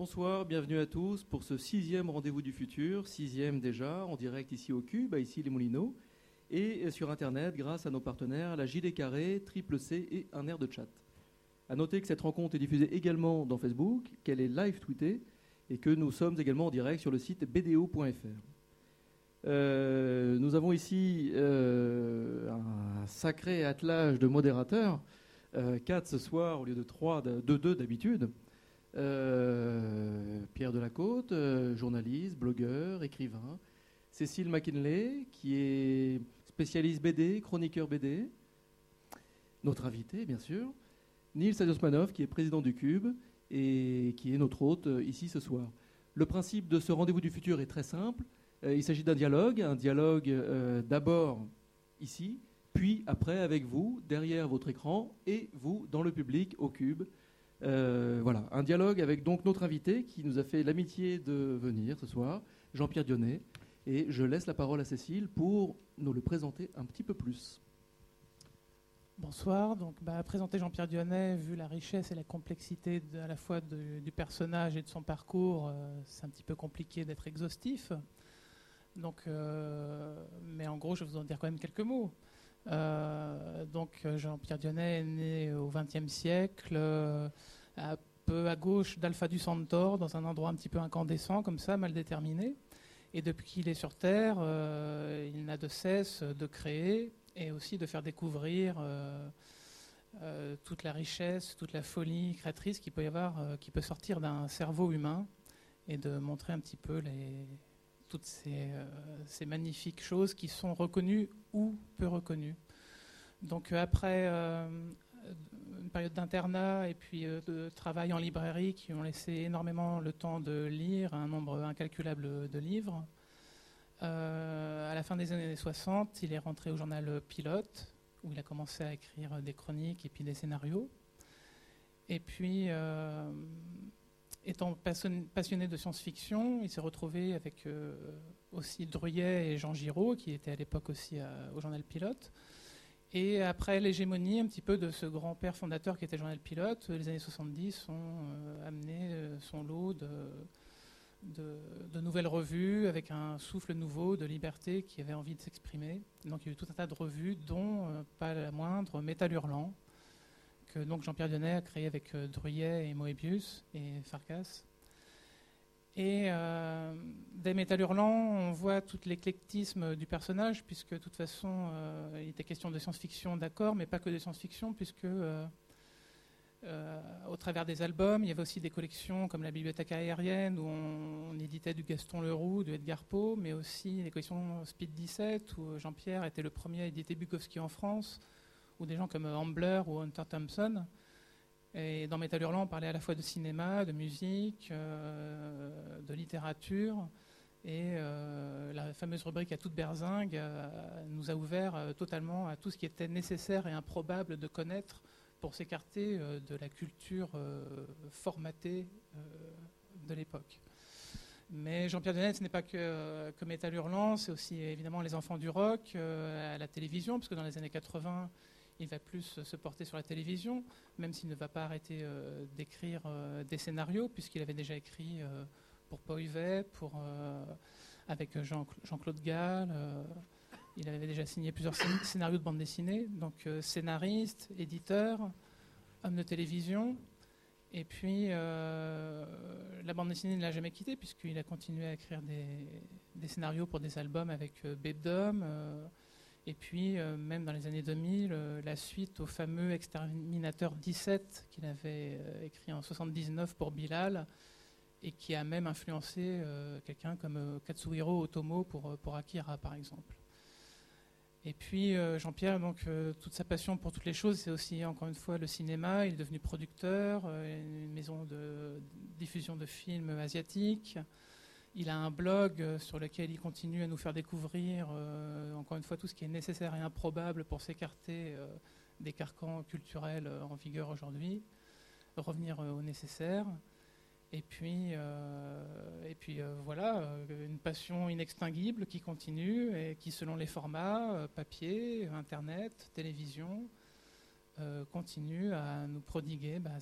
Bonsoir, bienvenue à tous pour ce sixième rendez-vous du futur, sixième déjà, en direct ici au Cube, ici les Moulineaux, et sur Internet grâce à nos partenaires, la JD Carré, Triple C et un air de chat. À noter que cette rencontre est diffusée également dans Facebook, qu'elle est live tweetée et que nous sommes également en direct sur le site bdo.fr. Euh, nous avons ici euh, un sacré attelage de modérateurs, euh, quatre ce soir au lieu de trois, de deux d'habitude. Euh, Pierre Delacôte, euh, journaliste, blogueur, écrivain. Cécile McKinley, qui est spécialiste BD, chroniqueur BD. Notre invité, bien sûr. Nils Adosmanov, qui est président du Cube et qui est notre hôte euh, ici ce soir. Le principe de ce rendez-vous du futur est très simple. il s'agit d'un dialogue, un dialogue d'abord ici, puis après avec vous, derrière votre écran, et vous dans le public au Cube. Euh, voilà, un dialogue avec donc notre invité qui nous a fait l'amitié de venir ce soir, Jean-Pierre Dionnet. Et je laisse la parole à Cécile pour nous le présenter un petit peu plus. Bonsoir. Donc, bah, présenter Jean-Pierre Dionnet, vu la richesse et la complexité à la fois du personnage et de son parcours, euh, c'est un petit peu compliqué d'être exhaustif. Donc, euh, mais en gros, je vais vous en dire quand même quelques mots. Euh, donc Jean-Pierre Dionnet est né au XXe siècle, euh, un peu à gauche d'Alpha du Centaure, dans un endroit un petit peu incandescent, comme ça, mal déterminé. Et depuis qu'il est sur Terre, euh, il n'a de cesse de créer et aussi de faire découvrir toute la richesse, toute la folie créatrice qui peut y avoir, qui peut sortir d'un cerveau humain, et de montrer un petit peu les, toutes euh, ces, magnifiques choses qui sont reconnues ou peu reconnues. Donc euh, après euh, une période d'internat et puis de travail en librairie qui ont laissé énormément le temps de lire un nombre incalculable de livres, à la fin des années 60, il est rentré au journal Pilote, où il a commencé à écrire des chroniques et puis des scénarios. Et puis, étant passionné de science-fiction, il s'est retrouvé avec euh, aussi Druyet et Jean Giraud, qui étaient à l'époque aussi au journal Pilote. Et après l'hégémonie un petit peu de ce grand-père fondateur qui était Journal Pilote, les années 70 ont euh, amené euh, son lot de, de, nouvelles revues avec un souffle nouveau de liberté qui avait envie de s'exprimer. Donc il y a eu tout un tas de revues, dont, pas la moindre, Métal Hurlant, que donc Jean-Pierre Dionnet a créé avec euh, Druyet et Moebius et Farkas. Et euh, des Métal Hurlant, on voit tout l'éclectisme du personnage, puisque de toute façon, euh, il était question de science-fiction, d'accord, mais pas que de science-fiction, puisque au travers des albums, il y avait aussi des collections comme la Bibliothèque aérienne, où on, éditait du Gaston Leroux, du Edgar Poe, mais aussi des collections Speed 17, où Jean-Pierre était le premier à éditer Bukowski en France, ou des gens comme Ambler ou Hunter Thompson. Et dans Metal Hurlant, on parlait à la fois de cinéma, de musique, euh, de littérature. Et euh, la fameuse rubrique à toute berzingue euh, nous a ouvert totalement à tout ce qui était nécessaire et improbable de connaître pour s'écarter de la culture formatée de l'époque. Mais Jean-Pierre Denet, ce n'est pas que, que Metal Hurlant, c'est aussi évidemment les enfants du rock à la télévision, parce que dans les années 80, il va plus se porter sur la télévision, même s'il ne va pas arrêter euh, d'écrire euh, des scénarios, puisqu'il avait déjà écrit euh, pour Poivet, pour, avec Jean, claude Gall. il avait déjà signé plusieurs scénarios de bande dessinée, donc scénariste, éditeur, homme de télévision. Et puis, la bande dessinée ne l'a jamais quitté, puisqu'il a continué à écrire des, scénarios pour des albums avec Bebdom, et puis, euh, même dans les années 2000, euh, la suite au fameux Exterminateur 17 qu'il avait euh, écrit en 79 pour Bilal et qui a même influencé quelqu'un comme Katsuhiro Otomo pour, Akira, par exemple. Et puis Jean-Pierre, donc toute sa passion pour toutes les choses, c'est aussi encore une fois le cinéma. Il est devenu producteur, une maison de diffusion de films asiatiques. Il a un blog euh, sur lequel il continue à nous faire découvrir, euh, encore une fois, tout ce qui est nécessaire et improbable pour s'écarter euh, des carcans culturels en vigueur aujourd'hui, revenir au nécessaire. Et puis, voilà, une passion inextinguible qui continue et qui, selon les formats, papier, Internet, télévision, continue à nous prodiguer bah,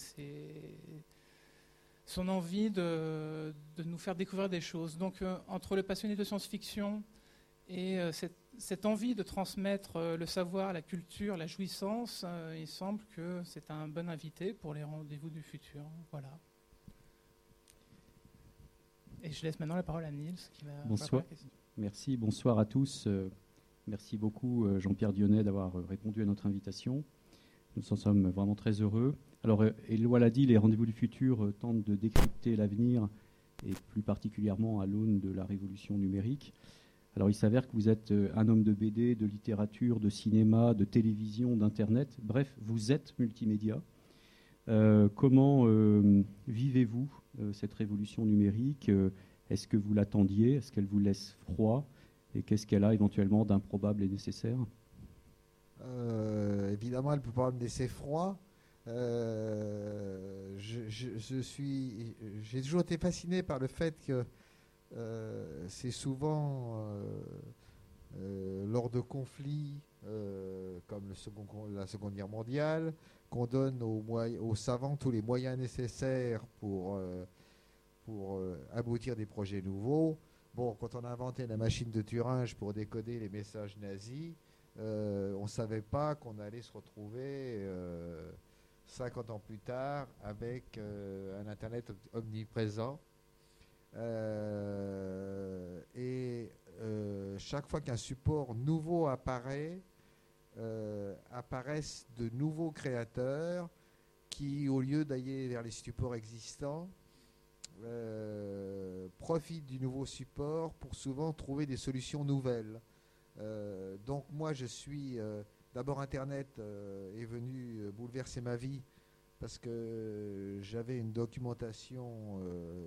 son envie de, nous faire découvrir des choses. Donc entre le passionné de science-fiction et cette, envie de transmettre le savoir, la culture, la jouissance, il semble que c'est un bon invité pour les rendez-vous du futur. Voilà. Et je laisse maintenant la parole à Niels qui va Bonsoir. Merci, bonsoir à tous. Euh, merci beaucoup euh, Jean-Pierre Dionnet d'avoir euh, répondu à notre invitation. Nous en sommes vraiment très heureux. Alors, Éloi l'a dit, les rendez-vous du futur tentent de décrypter l'avenir et plus particulièrement à l'aune de la révolution numérique. Alors, il s'avère que vous êtes un homme de BD, de littérature, de cinéma, de télévision, d'Internet. Bref, vous êtes multimédia. comment vivez-vous euh, cette révolution numérique euh, Est-ce que vous l'attendiez Est-ce qu'elle vous laisse froid Et qu'est-ce qu'elle a éventuellement d'improbable et nécessaire? Euh, Évidemment, elle peut pas me laisser froid. Je, suis, j'ai toujours été fasciné par le fait que c'est souvent lors de conflits comme la Seconde Guerre mondiale, qu'on donne aux, savants tous les moyens nécessaires pour, euh, pour euh, aboutir des projets nouveaux. Bon, quand on a inventé la machine de Turing pour décoder les messages nazis, euh, on ne savait pas qu'on allait se retrouver 50 ans plus tard avec un Internet omniprésent. et chaque fois qu'un support nouveau apparaît, euh, apparaissent de nouveaux créateurs qui, au lieu d'aller vers les supports existants, euh, profitent du nouveau support pour souvent trouver des solutions nouvelles. Euh, donc moi, je suis... D'abord, Internet est venu bouleverser ma vie parce que j'avais une documentation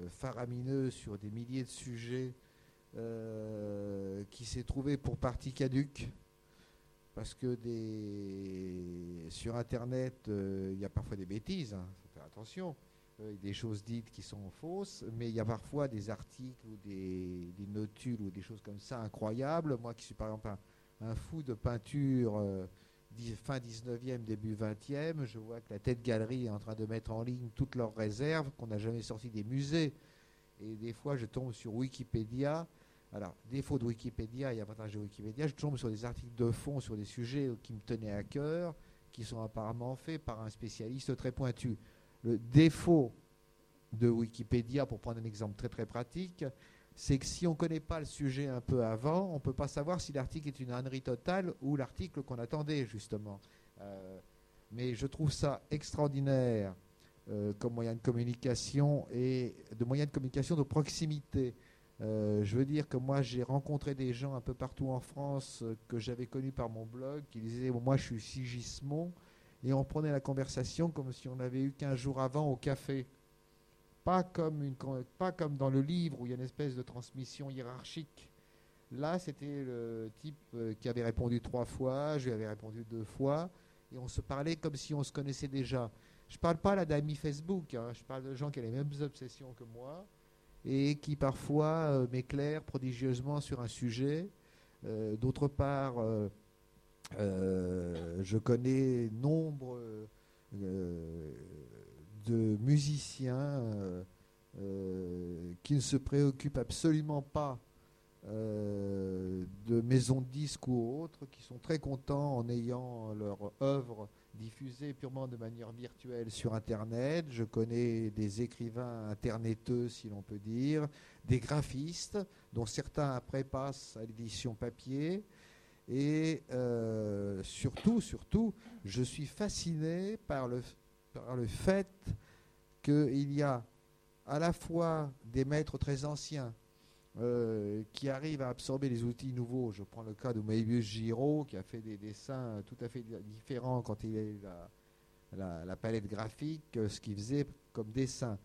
faramineuse sur des milliers de sujets qui s'est trouvée pour partie caduque parce que des... sur Internet, euh, il y a parfois des bêtises, hein, faut faire attention, euh, des choses dites qui sont fausses, mais il y a parfois des articles ou des, notules ou des choses comme ça incroyables. Moi qui suis par exemple un, fou de peinture euh, fin 19e, début 20e, je vois que la tête galerie est en train de mettre en ligne toutes leurs réserves qu'on n'a jamais sorties des musées. Et des fois, je tombe sur Wikipédia alors, défaut de Wikipédia et avantage de Wikipédia, je tombe sur des articles de fond sur des sujets qui me tenaient à cœur, qui sont apparemment faits par un spécialiste très pointu. Le défaut de Wikipédia, pour prendre un exemple très très pratique, c'est que si on ne connaît pas le sujet un peu avant, on ne peut pas savoir si l'article est une ânerie totale ou l'article qu'on attendait justement. Euh, mais je trouve ça extraordinaire euh, comme moyen de communication et de moyen de communication de proximité. Euh, je veux dire que moi, j'ai rencontré des gens un peu partout en France que j'avais connus par mon blog qui disaient Moi, je suis Sigismond. Et on prenait la conversation comme si on avait eu 15 jours avant au café. Pas comme, dans le livre où il y a une espèce de transmission hiérarchique. Là, c'était le type euh, qui avait répondu trois fois, je lui avais répondu deux fois, et on se parlait comme si on se connaissait déjà. Je ne parle pas là d'amis Facebook, hein. je parle de gens qui ont les mêmes obsessions que moi, et qui parfois euh, m'éclaire prodigieusement sur un sujet. Euh, d'autre part, je connais nombre de musiciens qui ne se préoccupent absolument pas de maisons de disques ou autres, qui sont très contents en ayant leur œuvre diffusé purement de manière virtuelle sur Internet. Je connais des écrivains interneteux, si l'on peut dire, des graphistes, dont certains après passent à l'édition papier. Et euh, surtout, surtout, je suis fasciné par le, par le fait qu'il y a à la fois des maîtres très anciens euh, qui arrive à absorber les outils nouveaux. Je prends le cas de Moebius Giraud, qui a fait des dessins tout à fait différents quand il a eu la, la, palette graphique, euh, ce qu'il faisait comme dessin.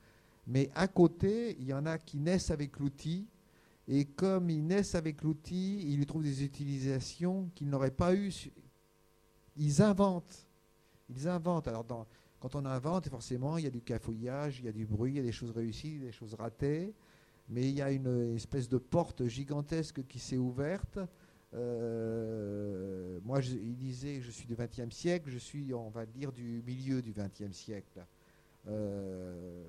Mais à côté, il y en a qui naissent avec l'outil, et comme ils naissent avec l'outil, ils lui trouvent des utilisations qu'ils n'auraient pas eues. Ils inventent. Ils inventent. Alors, quand on invente, forcément, il y a du cafouillage, il y a du bruit, il y a des choses réussies, des choses ratées mais il y a une espèce de porte gigantesque qui s'est ouverte. Euh, moi, il disait je suis du XXe siècle, je suis, on va dire, du milieu du XXe siècle. Euh,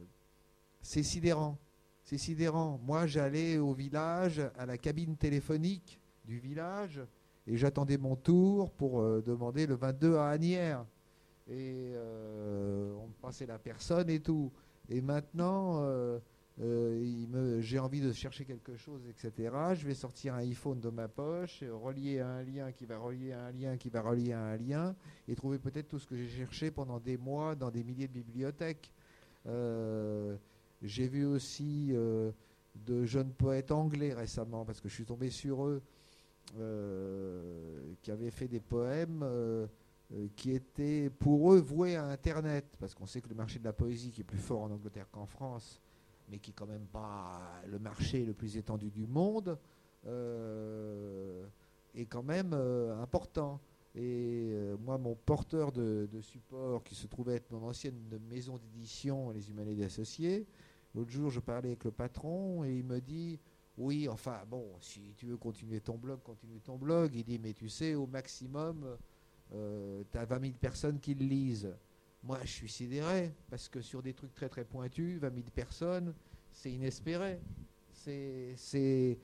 c'est sidérant. C'est sidérant. Moi, j'allais au village, à la cabine téléphonique du village, et j'attendais mon tour pour euh, demander le 22 à Agnières. Et euh, on me passait la personne et tout. Et maintenant, euh, j'ai envie de chercher quelque chose, etc. Je vais sortir un iPhone de ma poche, relier à un lien qui va relier à un lien qui va relier à un lien, et trouver peut-être tout ce que j'ai cherché pendant des mois dans des milliers de bibliothèques. j'ai vu aussi de jeunes poètes anglais récemment, parce que je suis tombé sur eux, euh, qui avaient fait des poèmes euh, euh, qui étaient pour eux voués à Internet, parce qu'on sait que le marché de la poésie, qui est plus fort en Angleterre qu'en France, mais qui est quand même pas le marché le plus étendu du monde, est quand même important. Et moi, mon porteur de, support, qui se trouvait être mon ancienne maison d'édition, Les Humanités Associés, l'autre jour, je parlais avec le patron et il me dit oui, enfin, bon, si tu veux continuer ton blog, continue ton blog. Il dit, mais tu sais, au maximum, euh, tu as 20 000 personnes qui le lisent. Moi, je suis sidéré, parce que sur des trucs très très pointus, 20 000 personnes, c'est inespéré. C'est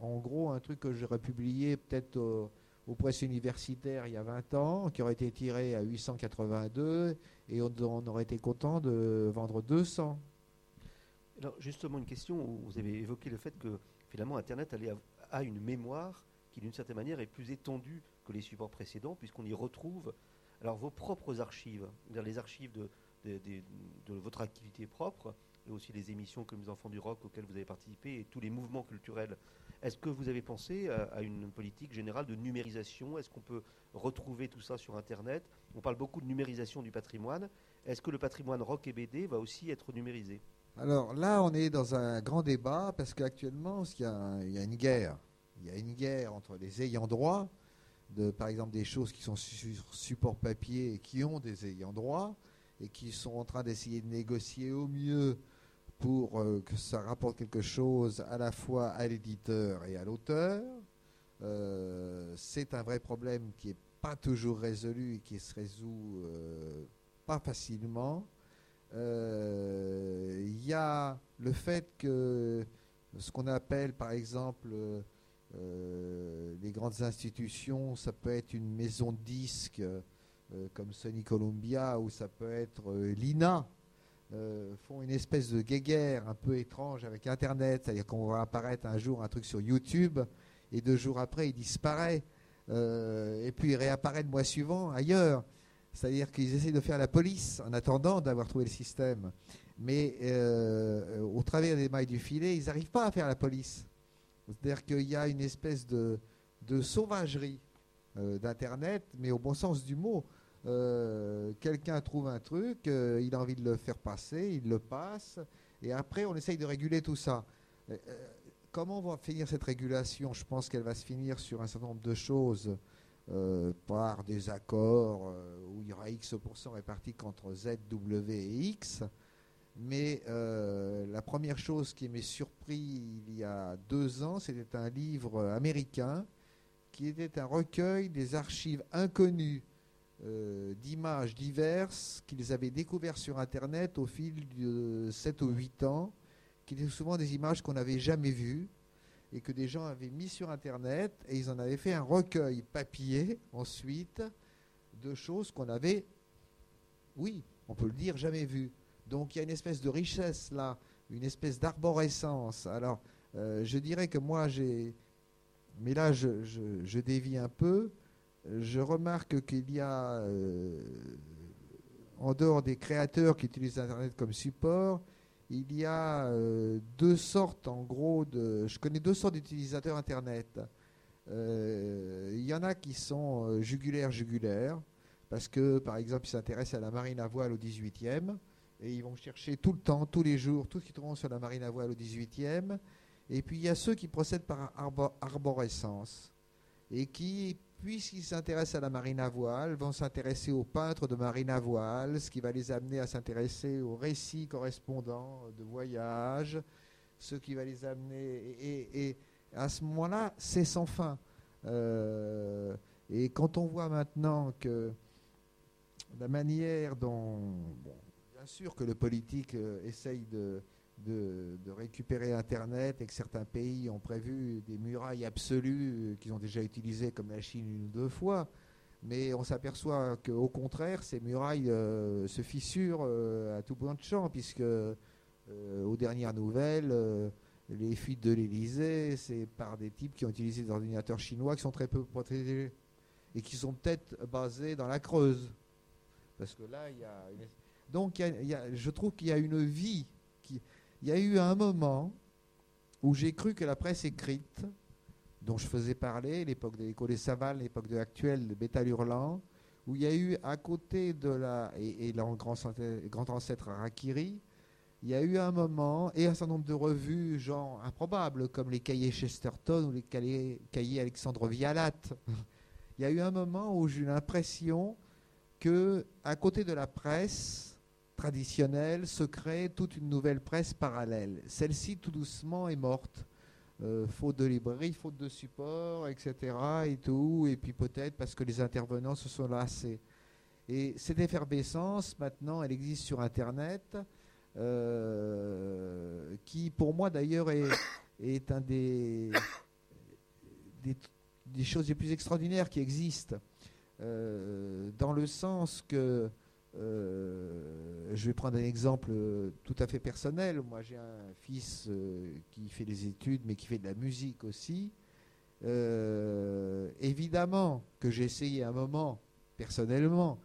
en gros un truc que j'aurais publié peut-être au, au presse universitaire il y a 20 ans, qui aurait été tiré à 882, et on, aurait été content de vendre 200. Alors justement, une question vous avez évoqué le fait que finalement Internet a une mémoire qui d'une certaine manière est plus étendue les supports précédents, puisqu'on y retrouve alors vos propres archives, les archives de, votre activité propre, et aussi les émissions comme les Enfants du Rock auxquelles vous avez participé, et tous les mouvements culturels. Est-ce que vous avez pensé à une politique générale de numérisation? Est-ce qu'on peut retrouver tout ça sur Internet? On parle beaucoup de numérisation du patrimoine. Est-ce que le patrimoine rock et BD va aussi être numérisé? Alors là, on est dans un grand débat parce qu'actuellement, il, y, a une guerre. Il y a une guerre entre les ayants droit, par exemple des choses qui sont sur support papier et qui ont des ayants droit, et qui sont en train d'essayer de négocier au mieux pour euh, que ça rapporte quelque chose à la fois à l'éditeur et à l'auteur. Euh, c'est un vrai problème qui n'est pas toujours résolu et qui se résout euh, pas facilement. Il y a le fait que ce qu'on appelle par exemple les grandes institutions, ça peut être une maison de disques euh, comme Sony Columbia ou ça peut être l'INA, font une espèce de guéguerre un peu étrange avec Internet, c'est-à-dire qu'on va apparaître un jour un truc sur YouTube et deux jours après il disparaît et puis il réapparaît le mois suivant ailleurs. C'est-à-dire qu'ils essaient de faire la police en attendant d'avoir trouvé le système. Mais euh, au travers des mailles du filet, ils n'arrivent pas à faire la police. C'est-à-dire qu'il y a une espèce de, sauvagerie euh, d'Internet, mais au bon sens du mot. Euh, quelqu'un trouve un truc, il a envie de le faire passer, il le passe, et après on essaye de réguler tout ça. comment va finir cette régulation? Je pense qu'elle va se finir sur un certain nombre de choses euh, par des accords euh, où il y aura X% répartis entre Z, W et X. Mais euh, la première chose qui m'est surpris il y a deux ans, c'était un livre américain qui était un recueil des archives inconnues d'images diverses qu'ils avaient découvertes sur Internet au fil de 7 ou 8 ans, qui étaient souvent des images qu'on n'avait jamais vues et que des gens avaient mis sur Internet et ils en avaient fait un recueil papier ensuite de choses qu'on avait, oui, on peut le dire, jamais vues. Donc il y a une espèce de richesse là, une espèce d'arborescence. Alors euh, je dirais que moi j'ai, mais là je, dévie un peu, je remarque qu'il y a, euh, en dehors des créateurs qui utilisent Internet comme support, il y a euh, deux sortes, en gros, de. Je connais deux sortes d'utilisateurs Internet. Il y en a qui sont jugulaires-jugulaires, parce que, par exemple, ils s'intéressent à la marine à voile au 18e, et ils vont chercher tout le temps, tous les jours, tout ce qu'ils trouveront sur la marine à voile au 18e. Et puis, il y a ceux qui procèdent par arborescence, et qui puisqu'ils s'intéressent à la marine à voile, vont s'intéresser aux peintres de marine à voile, ce qui va les amener à s'intéresser aux récits correspondants de voyage, ce qui va les amener. Et, à ce moment-là, c'est sans fin. Euh, et quand on voit maintenant que la manière dont. Bien sûr que le politique euh, essaye de, récupérer Internet et que certains pays ont prévu des murailles absolues euh, qu'ils ont déjà utilisées, comme la Chine une ou deux fois. Mais on s'aperçoit qu'au contraire, ces murailles euh, se fissurent à tout point de champ, puisque aux dernières nouvelles, les fuites de l'Elysée, c'est par des types qui ont utilisé des ordinateurs chinois qui sont très peu protégés et qui sont peut-être basés dans la Creuse. Parce que là, il y a. une- Donc, a- je trouve qu'il y a une vie. Il y a eu un moment où j'ai cru que la presse écrite, dont je faisais parler, l'époque de l'écho des Savales, l'époque de l'actuel de Bétal Hurlant, où il y a eu à côté de la. et, et grand, grand ancêtre Harakiri, il y a eu un moment, et un certain nombre de revues, genre improbables, comme les cahiers Chesterton ou les cahiers, cahiers Alexandre Vialat. il y a eu un moment où j'ai eu l'impression que, à côté de la presse traditionnelle, se crée toute une nouvelle presse parallèle. Celle-ci, tout doucement, est morte. Euh, faute de librairie, faute de support, etc. Et tout. Et puis peut-être parce que les intervenants se sont lassés. Et cette effervescence, maintenant, elle existe sur Internet, euh, qui, pour moi, d'ailleurs, est, est un des, choses les plus extraordinaires qui existent. Euh, dans le sens que, euh, je vais prendre un exemple euh, tout à fait personnel. Moi, j'ai un fils euh, qui fait des études, mais qui fait de la musique aussi. Évidemment que j'ai essayé un moment, personnellement,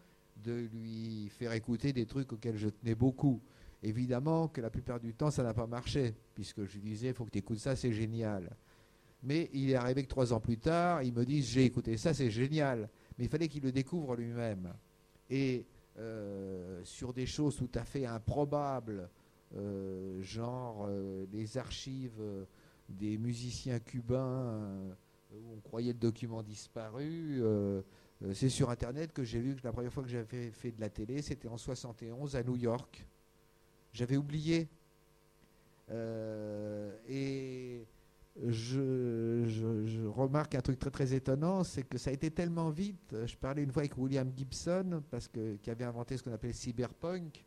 de lui faire écouter des trucs auxquels je tenais beaucoup. Évidemment que la plupart du temps, ça n'a pas marché, puisque je lui disais, il faut que tu écoutes ça, c'est génial. Mais il est arrivé que trois ans plus tard, il me dit, j'ai écouté ça, c'est génial. Mais il fallait qu'il le découvre lui-même. Et euh, sur des choses tout à fait improbables, euh, genre euh, les archives des musiciens cubains où on croyait le document disparu. c'est sur Internet que j'ai vu que la première fois que j'avais fait de la télé, c'était en 71 à New York. J'avais oublié. Et je, remarque un truc très très étonnant, c'est que ça a été tellement vite. Je parlais une fois avec William Gibson, parce qui avait inventé ce qu'on appelait le cyberpunk,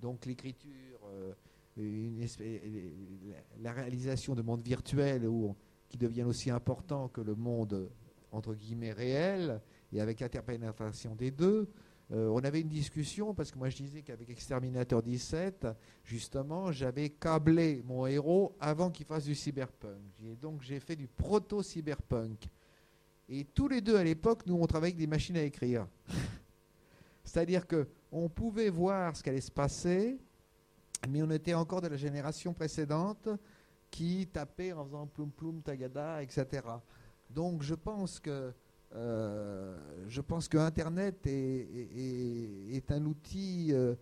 donc l'écriture, euh, la, réalisation de mondes virtuels qui deviennent aussi importants que le monde entre guillemets réel, et avec l'interpénétration des deux. Euh, on avait une discussion parce que moi je disais qu'avec Exterminator 17, justement, j'avais câblé mon héros avant qu'il fasse du cyberpunk. Et donc j'ai fait du proto-cyberpunk. Et tous les deux à l'époque, nous on travaillait avec des machines à écrire. C'est-à-dire que on pouvait voir ce qu'allait se passer, mais on était encore de la génération précédente qui tapait en faisant ploum ploum tagada, etc. Donc je pense que euh, je pense que Internet est, un outil euh,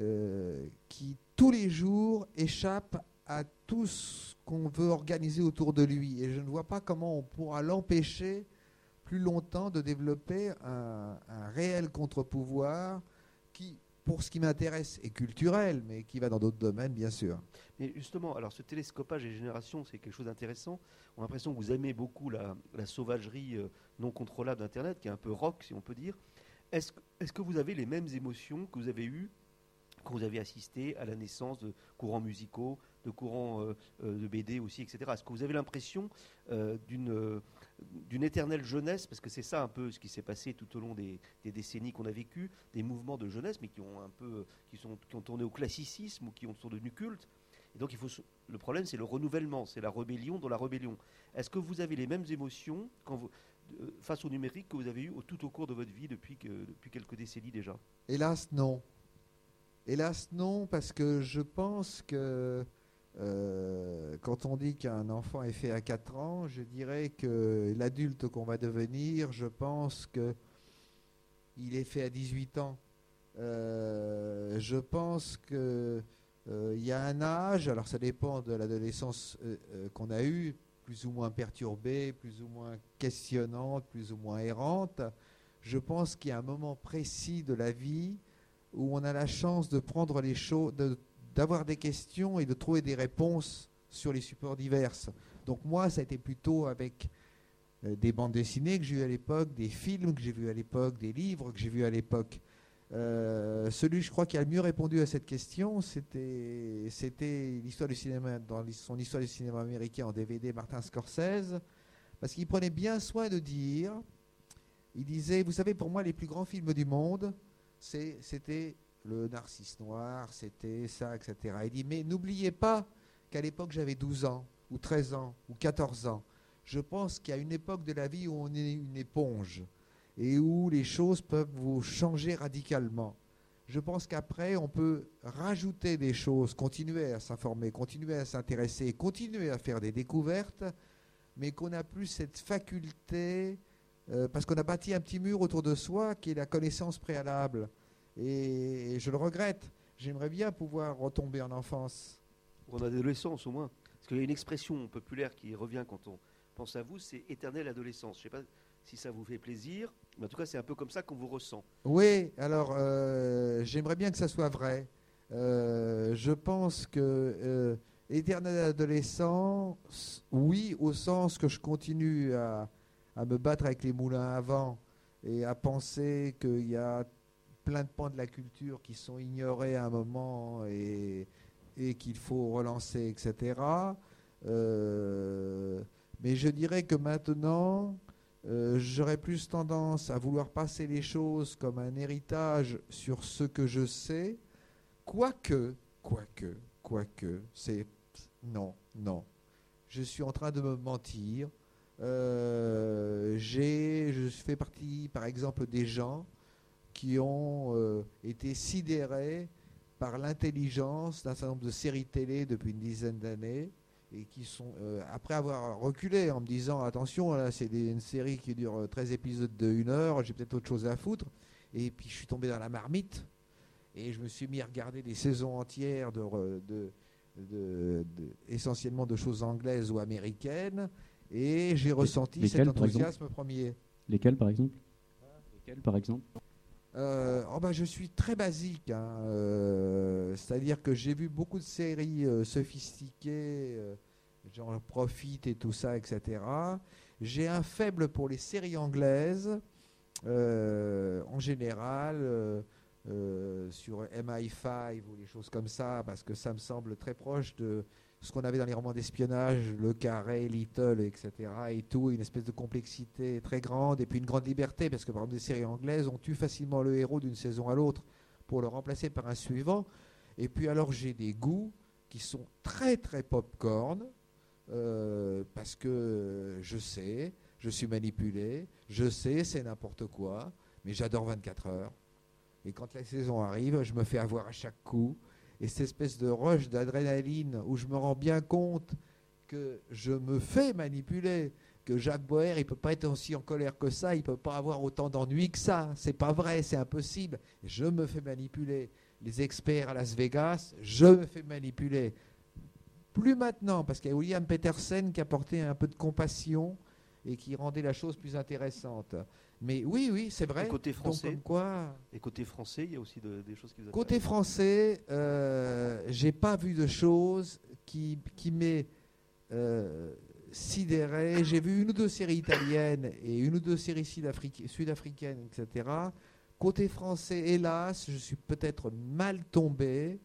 euh, qui tous les jours échappe à tout ce qu'on veut organiser autour de lui. Et je ne vois pas comment on pourra l'empêcher plus longtemps de développer un, un réel contre-pouvoir qui, pour ce qui m'intéresse, est culturel, mais qui va dans d'autres domaines, bien sûr. Mais justement, alors ce télescopage des générations, c'est quelque chose d'intéressant. On a l'impression que vous aimez beaucoup la, sauvagerie euh, non contrôlable d'Internet, qui est un peu rock, si on peut dire. Est-ce que vous avez les mêmes émotions que vous avez eues quand vous avez assisté à la naissance de courants musicaux, de courants euh, euh, de BD aussi, etc. Est-ce que vous avez l'impression euh, d'une d'une éternelle jeunesse, parce que c'est ça un peu ce qui s'est passé tout au long des, décennies qu'on a vécues, des mouvements de jeunesse, mais qui ont un peu, qui sont, qui ont tourné au classicisme ou qui ont, sont devenus cultes. Et donc il faut, le problème, c'est le renouvellement, c'est la rébellion dans la rébellion. Est-ce que vous avez les mêmes émotions face au numérique que vous avez eu tout au cours de votre vie depuis, depuis quelques décennies déjà? Hélas, non. Hélas, non, parce que je pense que euh, quand on dit qu'un enfant est fait à 4 ans, je dirais que l'adulte qu'on va devenir, je pense que il est fait à 18 ans. Euh, je pense que euh, il y a un âge, alors ça dépend de l'adolescence qu'on a eue, plus ou moins perturbée, plus ou moins questionnante, plus ou moins errante. Je pense qu'il y a un moment précis de la vie où on a la chance de prendre les choses, d'avoir des questions et de trouver des réponses sur les supports divers. Donc moi, ça a été plutôt avec euh, des bandes dessinées que j'ai vues à l'époque, des films que j'ai vus à l'époque, des livres que j'ai vus à l'époque. Euh, celui, je crois, qui a le mieux répondu à cette question, c'était, l'histoire du cinéma, dans son histoire du cinéma américain en DVD, Martin Scorsese, parce qu'il prenait bien soin de dire, il disait, vous savez, pour moi, les plus grands films du monde, c'était le Narcisse Noir, c'était ça, etc. Il dit, mais n'oubliez pas qu'à l'époque, j'avais 12 ans, ou 13 ans, ou 14 ans. Je pense qu'il y a une époque de la vie où on est une éponge et où les choses peuvent vous changer radicalement. Je pense qu'après, on peut rajouter des choses, continuer à s'informer, continuer à s'intéresser, continuer à faire des découvertes, mais qu'on n'a plus cette faculté, euh, parce qu'on a bâti un petit mur autour de soi qui est la connaissance préalable. Et, je le regrette. J'aimerais bien pouvoir retomber en enfance. En adolescence au moins. Parce qu'il y a une expression populaire qui revient quand on pense à vous, c'est éternelle adolescence. Je sais pas si ça vous fait plaisir. Mais en tout cas, c'est un peu comme ça qu'on vous ressent. Oui, alors euh, j'aimerais bien que ça soit vrai. Euh, je pense que euh, éternel adolescent, oui, au sens que je continue à, me battre avec les moulins avant et à penser qu'il y a plein de pans de la culture qui sont ignorés à un moment et, qu'il faut relancer, etc. mais je dirais que maintenant, euh, j'aurais plus tendance à vouloir passer les choses comme un héritage sur ce que je sais, quoique, quoique, quoique, c'est non, non. Je suis en train de me mentir. Euh, j'ai, je fais partie, par exemple, des gens qui ont euh, été sidérés par l'intelligence d'un certain nombre de séries télé depuis une dizaine d'années et qui sont, euh, après avoir reculé en me disant attention, là c'est une série qui dure 13 euh, épisodes de 1 heure, j'ai peut-être autre chose à foutre. Et puis je suis tombé dans la marmite et je me suis mis à regarder des saisons entières de, de, essentiellement de choses anglaises ou américaines et j'ai ressenti cet enthousiasme premier. Lesquels par exemple? Lesquels par exemple? Euh, oh bah, je suis très basique, hein, c'est-à-dire que j'ai vu beaucoup de séries sophistiquées, j'en profite et tout ça, etc. J'ai un faible pour les séries anglaises, euh, en général, euh, euh, sur MI5 ou les choses comme ça, parce que ça me semble très proche de ce qu'on avait dans les romans d'espionnage, Le Carré, Little, etc. Et tout, une espèce de complexité très grande, et puis une grande liberté, parce que par exemple, des séries anglaises, on tue facilement le héros d'une saison à l'autre pour le remplacer par un suivant. Et puis alors, j'ai des goûts qui sont très très popcorn, euh, parce que je sais, je suis manipulé, je sais, c'est n'importe quoi, mais j'adore 24 heures. Et quand la saison arrive, je me fais avoir à chaque coup. Et cette espèce de rush d'adrénaline où je me rends bien compte que je me fais manipuler, que Jacques Boer, il peut pas être aussi en colère que ça, il peut pas avoir autant d'ennuis que ça. C'est pas vrai, c'est impossible. Je me fais manipuler. Les experts à Las Vegas, je me fais manipuler. Plus maintenant, parce qu'il y a William Petersen qui apportait un peu de compassion et qui rendait la chose plus intéressante. Mais oui, oui, c'est vrai. Et côté français, quoi Et côté français, il y a aussi des choses qui vous Côté français, euh, j'ai pas vu de choses qui, qui m'aient euh, sidéré. J'ai vu une ou deux séries italiennes et une ou deux séries sud-africaines, etc. Côté français, hélas, je suis peut-être mal tombé,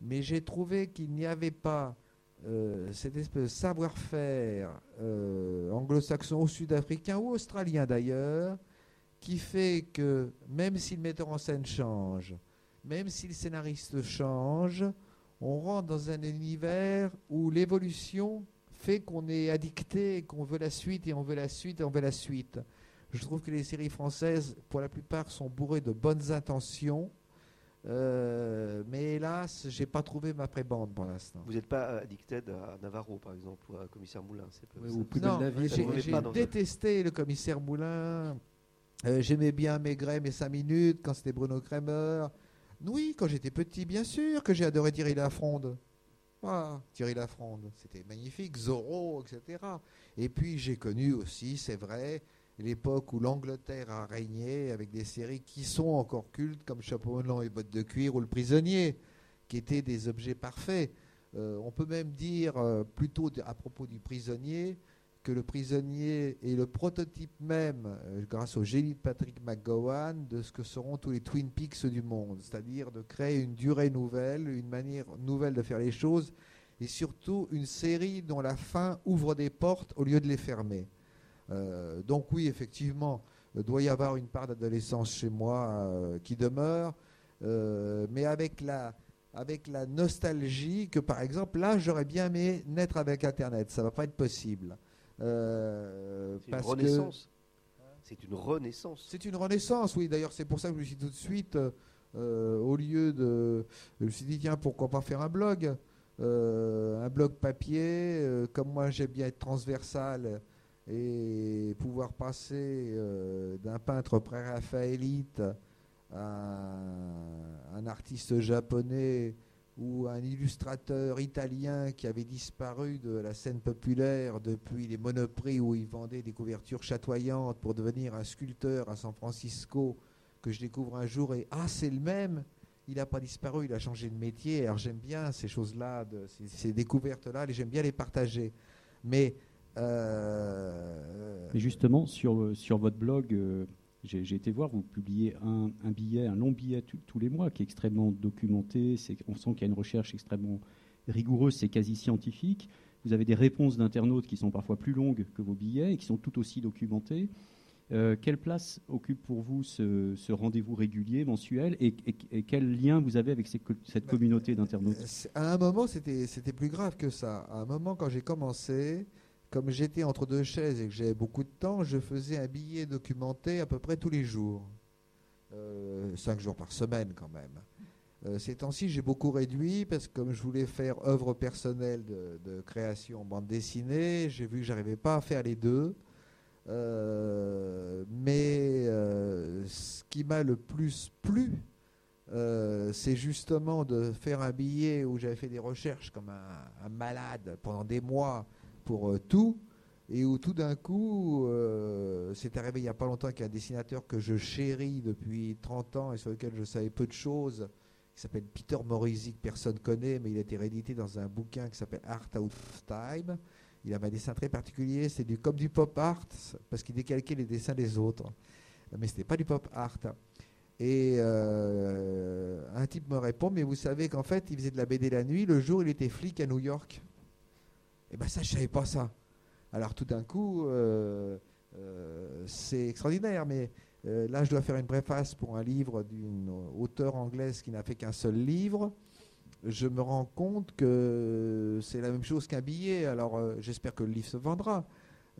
mais j'ai trouvé qu'il n'y avait pas euh, cette espèce de savoir-faire euh, anglo-saxon ou sud-africain ou australien d'ailleurs, qui fait que même si le metteur en scène change, même si le scénariste change, on rentre dans un univers où l'évolution fait qu'on est addicté, qu'on veut la suite et on veut la suite et on veut la suite. Je trouve que les séries françaises, pour la plupart, sont bourrées de bonnes intentions euh, mais hélas, j'ai pas trouvé ma prébande pour l'instant. Vous n'êtes pas addicté à Navarro, par exemple, ou à Commissaire Moulin Non, j'ai détesté le Commissaire Moulin. Euh, j'aimais bien Maigret, mes 5 minutes, quand c'était Bruno Kremer. Oui, quand j'étais petit, bien sûr que j'ai adoré Thierry Lafronde. Ah, Thierry Lafronde, c'était magnifique, Zorro, etc. Et puis j'ai connu aussi, c'est vrai, l'époque où l'Angleterre a régné avec des séries qui sont encore cultes comme Chapeau melon et bottes de cuir ou Le Prisonnier, qui étaient des objets parfaits. Euh, on peut même dire, euh, plutôt à propos du prisonnier, que le prisonnier est le prototype même, euh, grâce au génie de Patrick McGowan, de ce que seront tous les Twin Peaks du monde, c'est-à-dire de créer une durée nouvelle, une manière nouvelle de faire les choses, et surtout une série dont la fin ouvre des portes au lieu de les fermer. Euh, donc oui, effectivement, il doit y avoir une part d'adolescence chez moi euh, qui demeure, mais avec la, avec la nostalgie que, par exemple, là, j'aurais bien aimé naître avec Internet. Ça ne va pas être possible. Euh, c'est une renaissance. C'est une renaissance. C'est une renaissance, oui. D'ailleurs, c'est pour ça que je me suis tout de suite, euh, au lieu de. Je me suis dit, tiens, pourquoi pas faire un blog euh, Un blog papier. comme moi, j'aime bien être transversal et pouvoir passer d'un peintre pré-raphaélite à un artiste japonais ou un illustrateur italien qui avait disparu de la scène populaire depuis les monoprix où il vendait des couvertures chatoyantes pour devenir un sculpteur à San Francisco, que je découvre un jour et ah c'est le même, il n'a pas disparu, il a changé de métier. Alors j'aime bien ces choses-là, ces, découvertes-là, j'aime bien les partager. Mais, euh, justement, sur, sur votre blog, euh, j'ai été voir, vous publiez un, billet, un long billet tous les mois qui est extrêmement documenté. On sent qu'il y a une recherche extrêmement rigoureuse, c'est quasi scientifique. Vous avez des réponses d'internautes qui sont parfois plus longues que vos billets et qui sont tout aussi documentées. Euh, quelle place occupe pour vous ce, rendez-vous régulier, mensuel, et, quel lien vous avez avec cette communauté d'internautes? À un moment, c'était plus grave que ça. À un moment, quand j'ai commencé, comme j'étais entre deux chaises et que j'avais beaucoup de temps, je faisais un billet documenté à peu près tous les jours. Euh, cinq jours par semaine quand même. Euh, ces temps-ci, j'ai beaucoup réduit parce que comme je voulais faire œuvre personnelle de, création en bande dessinée, j'ai vu que j'arrivais pas à faire les deux. Euh, mais ce qui m'a le plus plu, c'est justement de faire un billet où j'avais fait des recherches comme un malade pendant des mois pour euh, tout, et où tout d'un coup, euh, c'est arrivé il n'y a pas longtemps qu'un dessinateur que je chéris depuis 30 ans et sur lequel je savais peu de choses, qui s'appelle Peter Morisi, que personne connaît, mais il a été réédité dans un bouquin qui s'appelle Art Out of Time. Il avait un dessin très particulier, c'est du, comme du pop art, parce qu'il décalquait les dessins des autres. Mais ce n'était pas du pop art. Et euh, un type me répond, mais vous savez qu'en fait, il faisait de la BD la nuit, le jour, il était flic à New York. Eh bien ça, je ne savais pas ça. Alors tout d'un coup, euh, euh, c'est extraordinaire, mais euh, là, je dois faire une préface pour un livre d'une auteure anglaise qui n'a fait qu'un seul livre. Je me rends compte que c'est la même chose qu'un billet. Alors j'espère que le livre se vendra.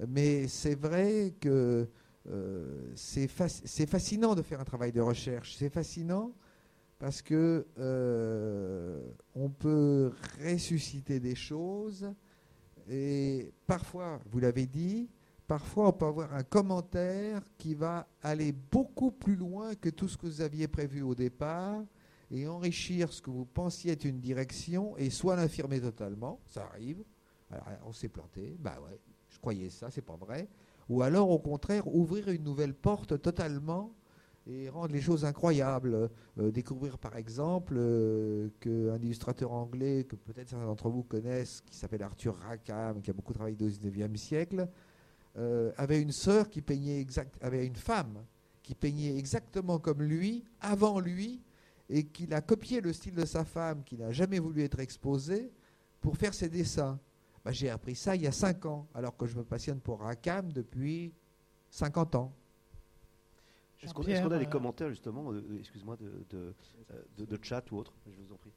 Mais c'est vrai que c'est fascinant de faire un travail de recherche. C'est fascinant parce que on peut ressusciter des choses et parfois, vous l'avez dit, parfois on peut avoir un commentaire qui va aller beaucoup plus loin que tout ce que vous aviez prévu au départ et enrichir ce que vous pensiez être une direction et soit l'infirmer totalement, ça arrive. On s'est planté, bah ouais, je croyais ça, c'est pas vrai. Ou alors au contraire, ouvrir une nouvelle porte totalement et rendre les choses incroyables. Euh, découvrir par exemple euh, qu'un illustrateur anglais que peut-être certains d'entre vous connaissent, qui s'appelle Arthur Rackham, qui a beaucoup travaillé au 19e siècle, euh, avait une sœur qui peignait exact, avait une femme qui peignait exactement comme lui, avant lui, et qu'il a copié le style de sa femme, qui n'a jamais voulu être exposé, pour faire ses dessins. Bah, j'ai appris ça il y a 5 ans, alors que je me passionne pour Rackham depuis 50 ans. Est-ce qu'on a des euh, commentaires justement, euh, excuse-moi, de, de, chat ou autre? Je vous en prie.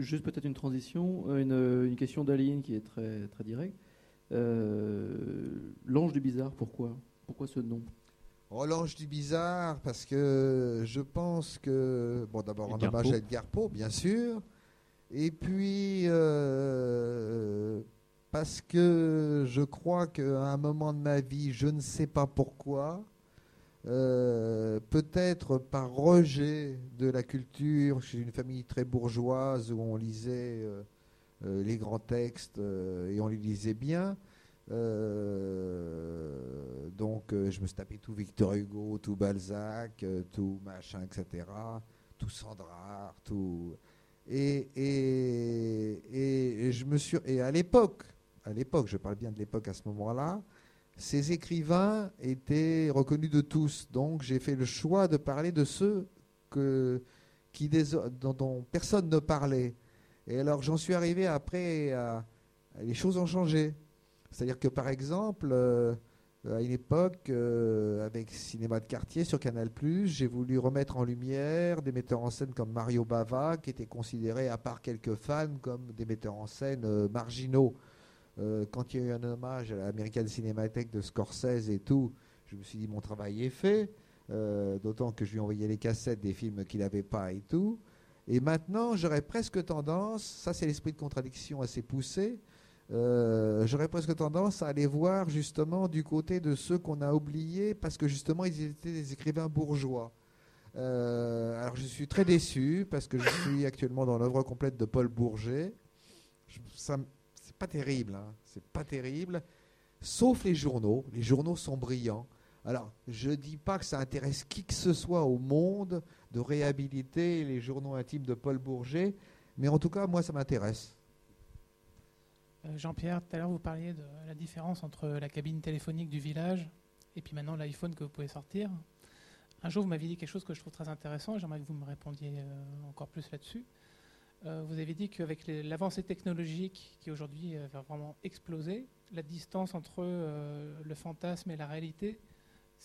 juste peut-être une transition, euh, une, question d'Aline qui est très, très directe. L'ange du bizarre, pourquoi? Pourquoi ce nom? Oh, L'ange du bizarre, parce que je pense que, bon d'abord en hommage à Edgar Poe, bien sûr, et puis parce que je crois qu'à un moment de ma vie, je ne sais pas pourquoi, euh, peut-être par rejet de la culture, chez une famille très bourgeoise où on lisait euh, euh, les grands textes et on les lisait bien. donc je me suis tapé tout Victor Hugo, tout Balzac, tout machin, etc. Tout Sandra, tout... Et, et, et, je me suis... Et à l'époque, à l'époque, je parle bien de l'époque à ce moment-là, ces écrivains étaient reconnus de tous. Donc j'ai fait le choix de parler de ceux dont, personne ne parlait. Et alors j'en suis arrivé après les choses ont changé. C'est-à-dire que par exemple, euh, à une époque, euh, avec Cinéma de quartier sur Canal+, j'ai voulu remettre en lumière des metteurs en scène comme Mario Bava, qui étaient considérés, à part quelques fans, comme des metteurs en scène euh, marginaux. Euh, quand il y a eu un hommage à l'American Cinematheque de Scorsese et tout, je me suis dit mon travail est fait, d'autant que je lui ai envoyé les cassettes des films qu'il n'avait pas et tout. Et maintenant, j'aurais presque tendance, ça c'est l'esprit de contradiction assez poussé, euh, j'aurais presque tendance à aller voir justement du côté de ceux qu'on a oubliés parce que justement ils étaient des écrivains bourgeois. Euh, alors je suis très déçu parce que je suis actuellement dans l'œuvre complète de Paul Bourget. Terrible, hein. c'est pas terrible. Sauf les journaux. Les journaux sont brillants. Alors, je ne dis pas que ça intéresse qui que ce soit au monde de réhabiliter les journaux intimes de Paul Bourget, mais en tout cas, moi, ça m'intéresse. Euh, Jean-Pierre, tout à l'heure, vous parliez de la différence entre la cabine téléphonique du village et puis maintenant l'iPhone que vous pouvez sortir. Un jour, vous m'aviez dit quelque chose que je trouve très intéressant, j'aimerais que vous me répondiez euh, encore plus là-dessus. Euh, vous avez dit qu'avec l'avancée technologique qui aujourd'hui va vraiment exploser, la distance entre le fantasme et la réalité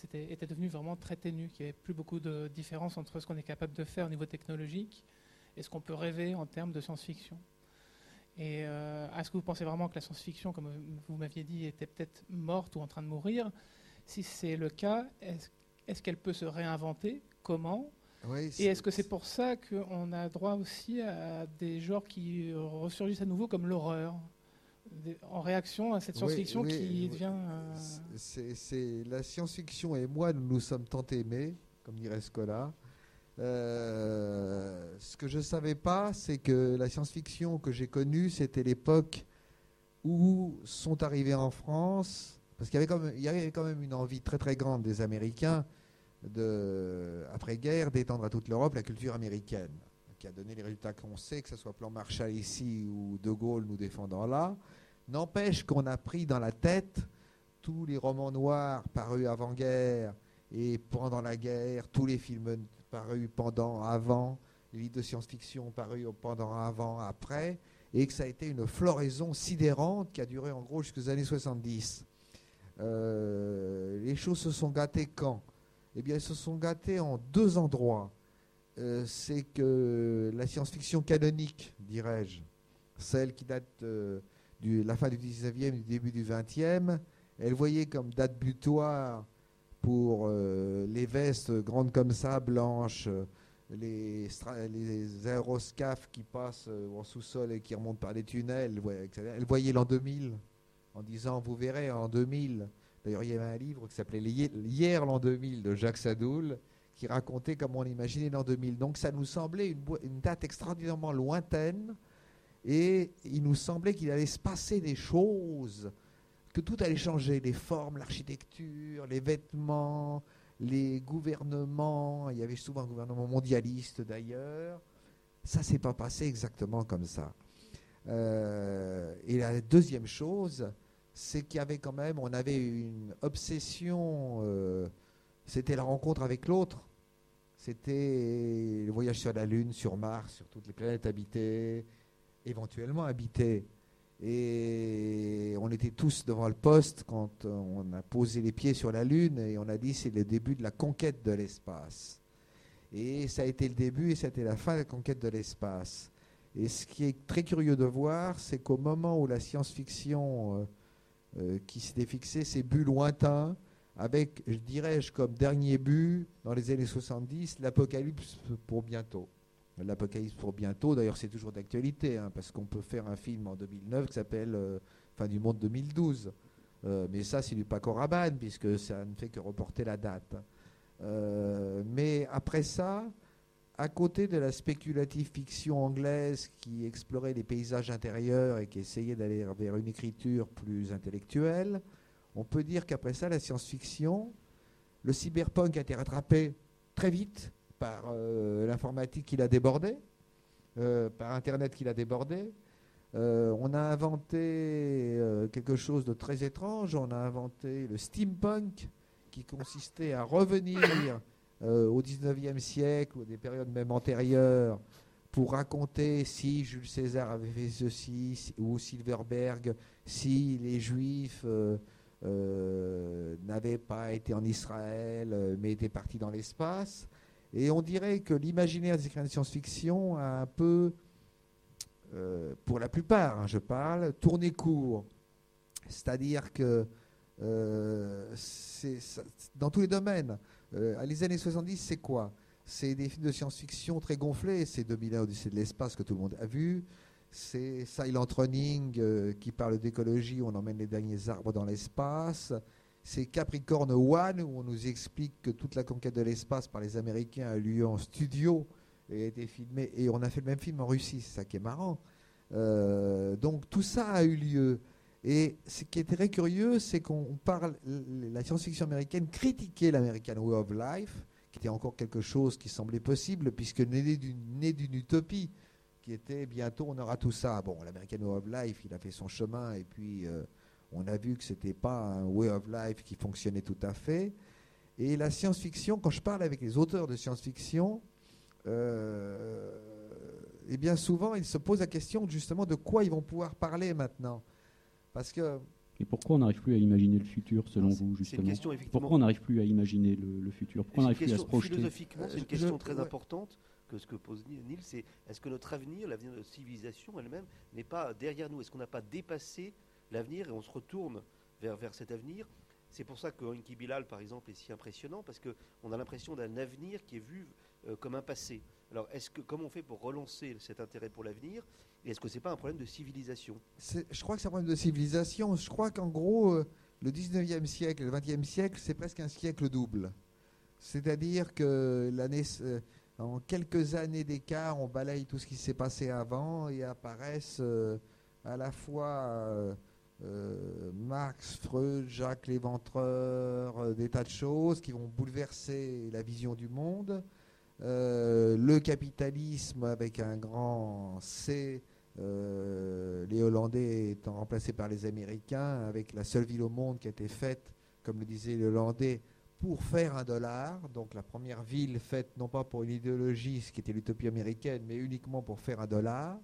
était, devenue vraiment très ténue, qu'il n'y avait plus beaucoup de différence entre ce qu'on est capable de faire au niveau technologique et ce qu'on peut rêver en termes de science-fiction. Et euh, est-ce que vous pensez vraiment que la science-fiction, comme vous m'aviez dit, était peut-être morte ou en train de mourir? Si c'est le cas, est-ce qu'elle peut se réinventer? Comment? Et est-ce que c'est pour ça qu'on a droit aussi à des genres qui ressurgissent à nouveau comme l'horreur en réaction à cette science-fiction qui devient... Euh, c'est la science-fiction et moi, nous nous sommes tant aimés, comme dirait Scola. Euh, ce que je ne savais pas, c'est que la science-fiction que j'ai connue, c'était l'époque où sont arrivés en France, parce qu'il y, avait y avait quand même une envie très très grande des Américains, après-guerre, d'étendre à toute l'Europe la culture américaine, qui a donné les résultats qu'on sait, que ce soit plan Marshall ici ou De Gaulle nous défendant là. N'empêche qu'on a pris dans la tête tous les romans noirs parus avant-guerre et pendant la guerre, tous les films paru pendant, avant, les livres de science-fiction parus pendant, avant, après, et que ça a été une floraison sidérante qui a duré en gros jusqu'aux années 70. Euh, les choses se sont gâtées quand? Eh bien, elles se sont gâtées en deux endroits. Euh, c'est que la science-fiction canonique, dirais-je, celle qui date euh, de la fin du 19e, du début du 20e, elle voyait comme date butoir pour euh, les vestes grandes comme ça, blanches, les, les qui passent en sous-sol et qui remontent par les tunnels. Elle voyait l'an 2000 en disant Vous verrez, en 2000. D'ailleurs, il y avait un livre qui s'appelait Hier l'an 2000 de Jacques Sadoul qui racontait comment on imaginait l'an 2000. Donc ça nous semblait une, date extraordinairement lointaine et il nous semblait qu'il allait se passer des choses que tout allait changer, les formes, l'architecture, les vêtements, les gouvernements. Il y avait souvent un gouvernement mondialiste d'ailleurs. Ça s'est pas passé exactement comme ça. Euh, et la deuxième chose, c'est qu'il y avait quand même, on avait une obsession. Euh, c'était la rencontre avec l'autre. C'était le voyage sur la Lune, sur Mars, sur toutes les planètes habitées, éventuellement habitées. Et on était tous devant le poste quand on a posé les pieds sur la Lune et on a dit c'est le début de la conquête de l'espace. Et ça a été le début et ça a été la fin de la conquête de l'espace. Et ce qui est très curieux de voir, c'est qu'au moment où la science-fiction euh, qui s'était fixée ces buts lointains, avec, je dirais-je, comme dernier but, dans les années 70, l'apocalypse pour bientôt. L'Apocalypse pour bientôt, d'ailleurs c'est toujours d'actualité, hein, parce qu'on peut faire un film en 2009 qui s'appelle euh, Fin du monde 2012. Euh, mais ça, c'est du Paco Rabanne, puisque ça ne fait que reporter la date. Euh, mais après ça, à côté de la spéculative fiction anglaise qui explorait les paysages intérieurs et qui essayait d'aller vers une écriture plus intellectuelle, on peut dire qu'après ça, la science-fiction, le cyberpunk a été rattrapé très vite par euh, l'informatique qui l'a débordé, euh, par Internet qui l'a débordé. Euh, on a inventé quelque chose de très étrange. On a inventé le steampunk, qui consistait à revenir euh, au 19e siècle ou des périodes même antérieures pour raconter si Jules César avait fait ceci ou Silverberg, si les Juifs n'avaient pas été en Israël mais étaient partis dans l'espace. Et on dirait que l'imaginaire des écrivains de science-fiction a un peu euh, pour la plupart, hein, je parle, tourner court. C'est-à-dire que euh, dans tous les domaines, euh, les années 70, c'est quoi? C'est des films de science-fiction très gonflés. C'est 2001 Odyssée de l'espace que tout le monde a vu. C'est Silent Running qui parle d'écologie, on emmène les derniers arbres dans l'espace. C'est Capricorn One où on nous explique que toute la conquête de l'espace par les Américains a eu lieu en studio et a été filmé. Et on a fait le même film en Russie, c'est ça qui est marrant. Euh, donc tout ça a eu lieu. Et ce qui est très curieux, c'est qu'on parle, la science-fiction américaine critiquait l'American Way of Life, qui était encore quelque chose qui semblait possible, puisque né d'une utopie, qui était bientôt on aura tout ça. Bon, l'American Way of Life, il a fait son chemin, et puis euh, on a vu que ce n'était pas un Way of Life qui fonctionnait tout à fait. Et la science-fiction, quand je parle avec les auteurs de science-fiction, euh, et bien souvent, ils se posent la question justement de quoi ils vont pouvoir parler maintenant. Parce que. Et pourquoi on n'arrive plus à imaginer le futur, selon vous, justement Pourquoi on n'arrive plus à imaginer le, futur Pourquoi on n'arrive plus à se projeter Philosophiquement, c'est une question très importante que ce que pose Neil, c'est est-ce que notre avenir, l'avenir de notre civilisation elle-même, n'est pas derrière nous Est-ce qu'on n'a pas dépassé l'avenir et on se retourne vers, vers cet avenir c'est pour ça que Inky Bilal, par exemple, est si impressionnant, parce qu'on a l'impression d'un avenir qui est vu euh, comme un passé. Alors, est-ce que, comment on fait pour relancer cet intérêt pour l'avenir est-ce que ce n'est pas un problème de civilisation? Je crois que c'est un problème de civilisation. Je crois qu'en gros, euh, le 19e siècle et le 20e siècle, c'est presque un siècle double. C'est-à-dire que l'année, euh, en quelques années d'écart, on balaye tout ce qui s'est passé avant et apparaissent à la fois Marx, Freud, Jacques Léventreur, des tas de choses qui vont bouleverser la vision du monde. Euh, le capitalisme avec un grand C, euh, les Hollandais étant remplacés par les Américains, avec la seule ville au monde qui a été faite, comme le disait les Hollandais, pour faire un dollar. Donc la première ville faite non pas pour une idéologie, ce qui était l'utopie américaine, mais uniquement pour faire un dollar.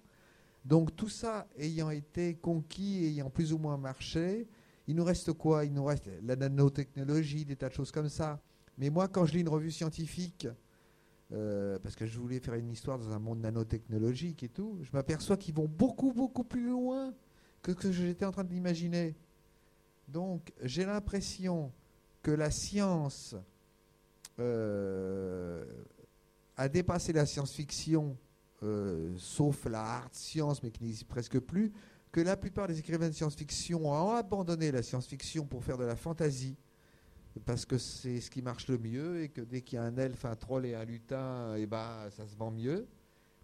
Donc tout ça ayant été conquis, ayant plus ou moins marché, il nous reste quoi? Il nous reste la nanotechnologie, des tas de choses comme ça. Mais moi, quand je lis une revue scientifique, euh, parce que je voulais faire une histoire dans un monde nanotechnologique et tout, je m'aperçois qu'ils vont beaucoup, beaucoup plus loin que ce que j'étais en train d'imaginer. Donc, j'ai l'impression que la science euh, a dépassé la science-fiction, euh, sauf la hard science, mais qui n'existe presque plus, que la plupart des écrivains de science-fiction ont abandonné la science-fiction pour faire de la fantasy parce que c'est ce qui marche le mieux et que dès qu'il y a un elfe, un troll et un lutin, et eh ben, ça se vend mieux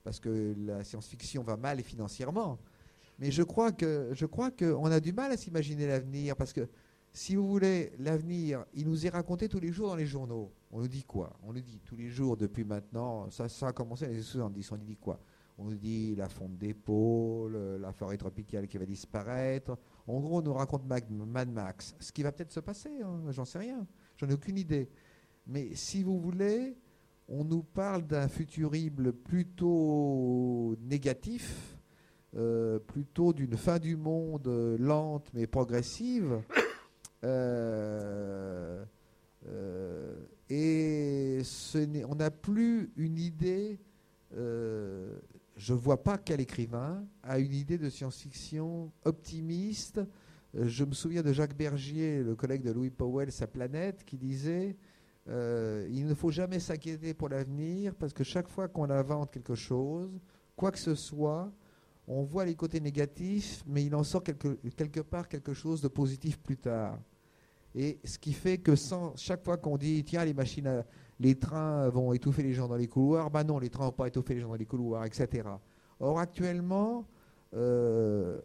parce que la science-fiction va mal financièrement. Mais je crois que je crois qu'on a du mal à s'imaginer l'avenir parce que si vous voulez l'avenir, il nous est raconté tous les jours dans les journaux. On nous dit quoi? On nous dit tous les jours depuis maintenant. Ça, a commencé dans les années 70. On nous dit quoi? On nous dit la fonte d'épaule, la forêt tropicale qui va disparaître. En gros, on nous raconte Mad Max. Ce qui va peut-être se passer, hein, j'en sais rien. J'en ai aucune idée. Mais si vous voulez, on nous parle d'un futurible plutôt négatif, euh, plutôt d'une fin du monde lente mais progressive. Euh, euh, et on n'a plus une idée je ne vois pas quel écrivain a une idée de science-fiction optimiste. Euh, je me souviens de Jacques Bergier, le collègue de Louis Powell, Sa planète, qui disait euh, Il ne faut jamais s'inquiéter pour l'avenir parce que chaque fois qu'on invente quelque chose, quoi que ce soit, on voit les côtés négatifs, mais il en sort quelque, part quelque chose de positif plus tard. Et ce qui fait que chaque fois qu'on dit Tiens, les machines à les trains vont étouffer les gens dans les couloirs. Ben non, les trains vont pas étouffer les gens dans les couloirs, etc. Or, actuellement, euh,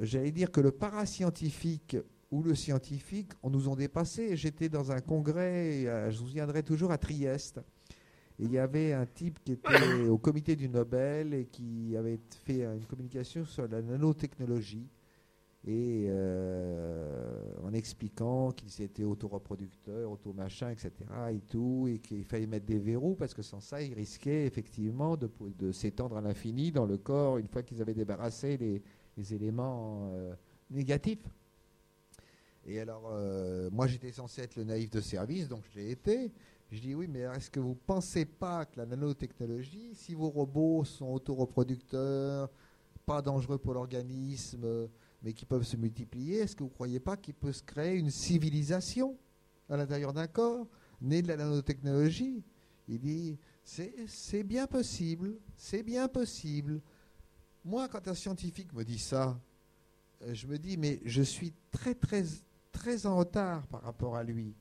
j'allais dire que le parascientifique ou le scientifique, on nous ont dépassé. J'étais dans un congrès, euh, je vous viendrai toujours à Trieste, Et il y avait un type qui était au comité du Nobel et qui avait fait une communication sur la nanotechnologie et euh, en expliquant qu'ils étaient auto-reproducteurs, auto-machin, etc. et tout, et qu'il fallait mettre des verrous parce que sans ça, ils risquaient effectivement de, s'étendre à l'infini dans le corps une fois qu'ils avaient débarrassé les, les éléments euh, négatifs. Et alors, euh, moi, j'étais censé être le naïf de service, donc je l'ai été. Je dis oui, mais est-ce que vous ne pensez pas que la nanotechnologie, si vos robots sont auto-reproducteurs, pas dangereux pour l'organisme, mais qui peuvent se multiplier, est-ce que vous ne croyez pas qu'il peut se créer une civilisation à l'intérieur d'un corps, né de la nanotechnologie? Il dit, c'est bien possible, c'est bien possible. Moi, quand un scientifique me dit ça, euh, je me dis, mais je suis très, très, très en retard par rapport à lui.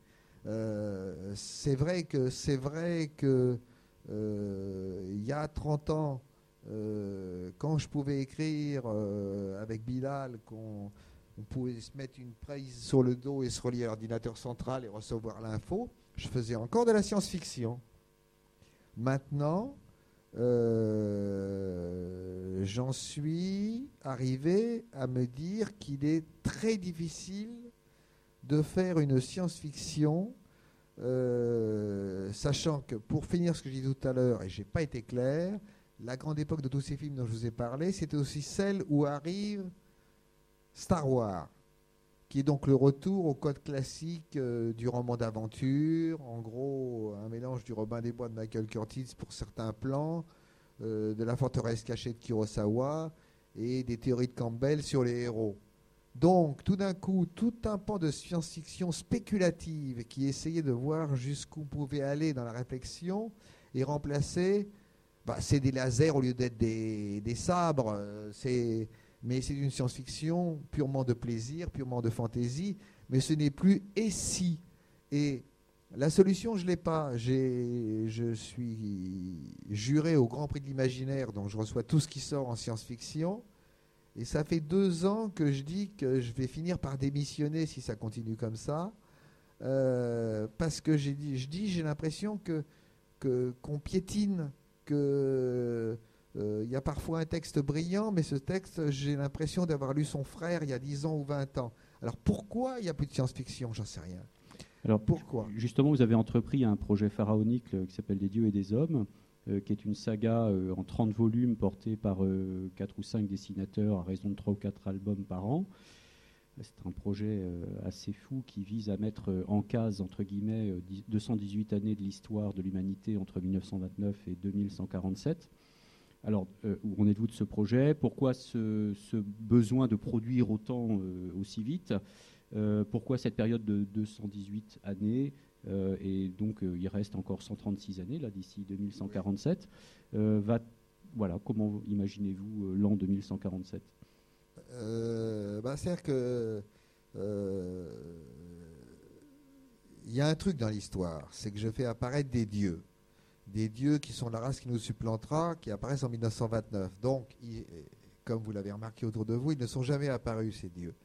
Euh, c'est vrai que, c'est vrai que euh, il y a 30 ans, euh, quand je pouvais écrire euh, avec Bilal, qu'on pouvait se mettre une prise sur le dos et se relier à l'ordinateur central et recevoir l'info, je faisais encore de la science-fiction. Maintenant, euh, j'en suis arrivé à me dire qu'il est très difficile de faire une science-fiction, sachant que pour finir ce que j'ai dit tout à l'heure, et j'ai pas été clair, la grande époque de tous ces films dont je vous ai parlé, c'était aussi celle où arrive Star Wars, qui est donc le retour au code classique euh, du roman d'aventure, en gros un mélange du Robin des Bois de Michael Curtis pour certains plans, euh, de la forteresse cachée de Kurosawa et des théories de Campbell sur les héros. Donc, tout d'un coup, tout un pan de science-fiction spéculative qui essayait de voir jusqu'où pouvait aller dans la réflexion est remplacé bah, c'est des lasers au lieu d'être des, sabres. Euh, mais c'est une science-fiction purement de plaisir, purement de fantaisie. Mais ce n'est plus et si. Et la solution, je ne l'ai pas. je suis juré au Grand Prix de l'imaginaire, donc je reçois tout ce qui sort en science-fiction. Et ça fait deux ans que je dis que je vais finir par démissionner si ça continue comme ça. Euh, parce que j'ai je dis, j'ai l'impression que qu'on piétine qu'il euh, y a parfois un texte brillant, mais ce texte, j'ai l'impression d'avoir lu son frère il y a 10 ans ou 20 ans. Alors pourquoi il n'y a plus de science-fiction? J'en sais rien. Alors pourquoi? Justement, vous avez entrepris un projet pharaonique euh, qui s'appelle Des dieux et des hommes, euh, qui est une saga en 30 volumes portée par 4 ou 5 dessinateurs à raison de 3 ou 4 albums par an. C'est un projet assez fou qui vise à mettre en case, entre guillemets, 218 années de l'histoire de l'humanité entre 1929 et 2147. Alors, où en êtes-vous de ce projet? Pourquoi ce, besoin de produire autant aussi vite? Pourquoi cette période de 218 années? Et donc, il reste encore 136 années, là, d'ici 2147. va, voilà, comment imaginez-vous l'an 2147 euh, bah, C'est-à-dire que euh, il y a un truc dans l'histoire, c'est que je fais apparaître des dieux. Des dieux qui sont la race qui nous supplantera, qui apparaissent en 1929. Donc, comme vous l'avez remarqué autour de vous, ils ne sont jamais apparus, ces dieux.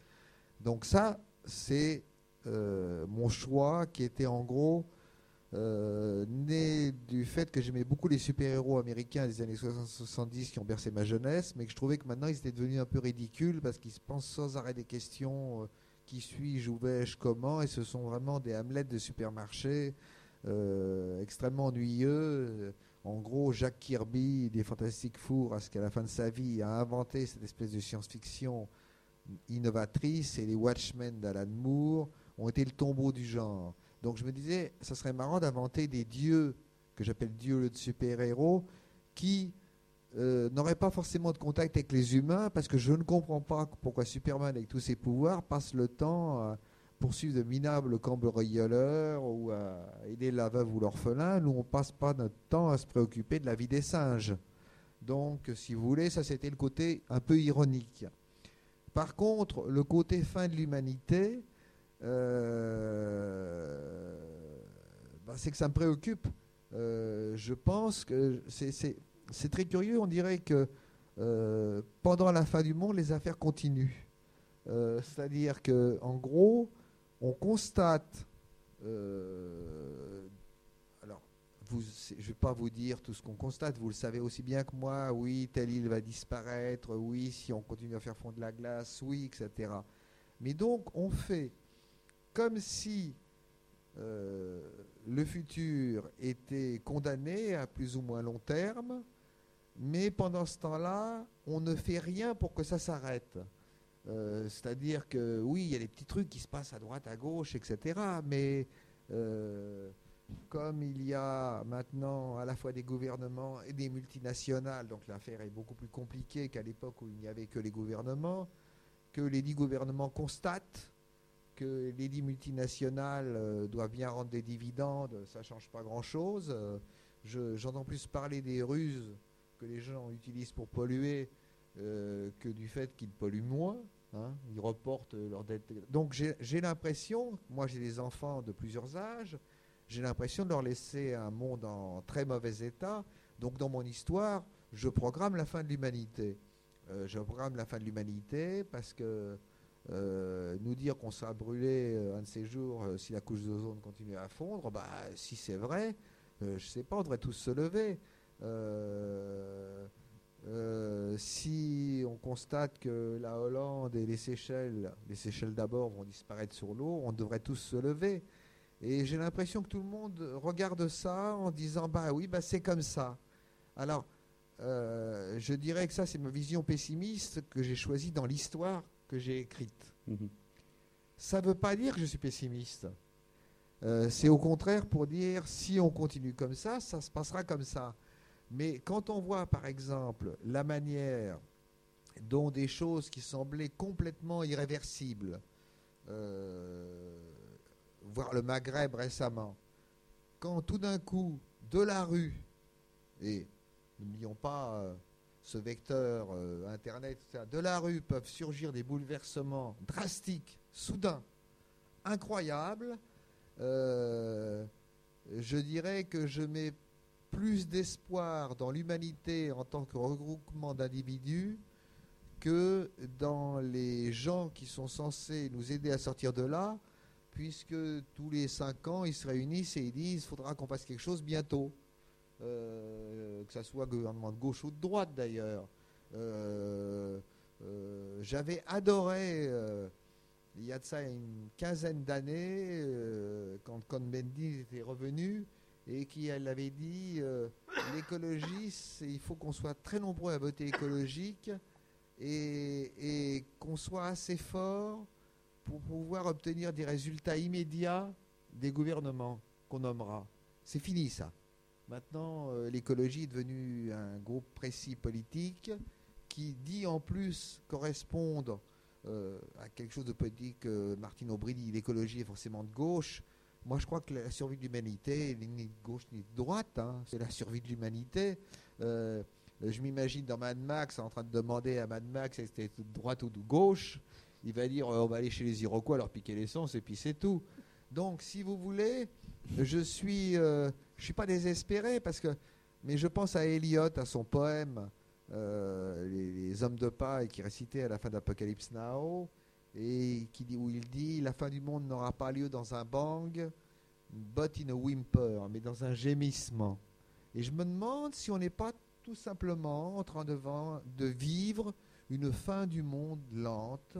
Donc ça, c'est euh, mon choix qui était en gros euh, né du fait que j'aimais beaucoup les super-héros américains des années 60-70 qui ont bercé ma jeunesse, mais que je trouvais que maintenant ils étaient devenus un peu ridicules parce qu'ils se pensent sans arrêt des questions euh, qui suis-je, où vais-je, comment, et ce sont vraiment des Hamlet de supermarché euh, extrêmement ennuyeux. En gros, Jack Kirby des Fantastic Four, à ce qu'à la fin de sa vie, a inventé cette espèce de science-fiction innovatrice, et les Watchmen d'Alan Moore ont été le tombeau du genre. Donc je me disais, ça serait marrant d'inventer des dieux, que j'appelle dieux de super-héros, qui euh, n'auraient pas forcément de contact avec les humains, parce que je ne comprends pas pourquoi Superman, avec tous ses pouvoirs, passe le temps à poursuivre de minables cambrioleurs ou à aider la veuve ou l'orphelin. Nous, on passe pas notre temps à se préoccuper de la vie des singes. Donc, si vous voulez, ça c'était le côté un peu ironique. Par contre, le côté fin de l'humanité, euh, bah, c'est que ça me préoccupe. Euh, je pense que c'est très curieux. On dirait que euh, pendant la fin du monde, les affaires continuent. C'est-à-dire que, en gros, on constate. alors, je ne vais pas vous dire tout ce qu'on constate, vous le savez aussi bien que moi, oui, telle île va disparaître, oui, si on continue à faire fondre la glace, oui, etc. Mais donc, on fait comme si euh, le futur était condamné à plus ou moins long terme, mais pendant ce temps-là, on ne fait rien pour que ça s'arrête. Euh, c'est-à-dire que oui, il y a des petits trucs qui se passent à droite, à gauche, etc. Mais euh, comme il y a maintenant à la fois des gouvernements et des multinationales, donc l'affaire est beaucoup plus compliquée qu'à l'époque où il n'y avait que les gouvernements, que les dix gouvernements constatent que les dix multinationales euh, doivent bien rendre des dividendes, ça ne change pas grand-chose. J'entends plus parler des ruses que les gens utilisent pour polluer que du fait qu'ils polluent moins. Hein, ils reportent leur dette. Donc j'ai l'impression, moi j'ai des enfants de plusieurs âges, j'ai l'impression de leur laisser un monde en très mauvais état. Donc dans mon histoire, je programme la fin de l'humanité. Euh, je programme la fin de l'humanité parce que euh, nous dire qu'on sera brûlé euh, un de ces jours si la couche d'ozone continue à fondre, bah, si c'est vrai, je ne sais pas, on devrait tous se lever. Euh, si on constate que la Hollande et les Seychelles, les Seychelles d'abord, vont disparaître sur l'eau, on devrait tous se lever. Et j'ai l'impression que tout le monde regarde ça en disant bah oui, bah c'est comme ça. Alors, euh, je dirais que ça, c'est ma vision pessimiste que j'ai choisie dans l'histoire que j'ai écrite. Mhm. Ça ne veut pas dire que je suis pessimiste. Euh, c'est au contraire pour dire si on continue comme ça, ça se passera comme ça. Mais quand on voit, par exemple, la manière dont des choses qui semblaient complètement irréversibles, euh, voir le Maghreb récemment, quand tout d'un coup, de la rue, et n'oublions pas euh, ce vecteur euh, Internet, de la rue peuvent surgir des bouleversements drastiques, soudains, incroyables, je dirais que je mets plus d'espoir dans l'humanité en tant que regroupement d'individus que dans les gens qui sont censés nous aider à sortir de là, puisque tous les cinq ans, ils se réunissent et ils disent il faudra qu'on fasse quelque chose bientôt. Euh, que ce soit gouvernement de gauche ou de droite d'ailleurs. Euh, euh, j'avais adoré, il y a de ça une quinzaine d'années, quand Cohn-Bendit était revenu, et qui elle avait dit euh, l'écologie, il faut qu'on soit très nombreux à voter écologique et, qu'on soit assez fort pour pouvoir obtenir des résultats immédiats des gouvernements qu'on nommera. C'est fini ça. Maintenant, euh, l'écologie est devenue un groupe précis politique qui dit en plus correspondre euh, à quelque chose de politique. Martine Aubry dit l'écologie est forcément de gauche. Moi, je crois que la survie de l'humanité, ni de gauche ni de droite, hein, c'est la survie de l'humanité. Euh, je m'imagine dans Mad Max en train de demander à Mad Max si c'était de droite ou de gauche. Il va dire euh, on va aller chez les Iroquois leur piquer l'essence et puis c'est tout. Donc, si vous voulez, je suis, euh, je suis pas désespéré parce que, mais je pense à Eliot, à son poème les, hommes de paille qui récitait à la fin d'Apocalypse Now et qui dit, où il dit la fin du monde n'aura pas lieu dans un bang, but in a whimper, mais dans un gémissement. Et je me demande si on n'est pas tout simplement en train de, vivre une fin du monde lente,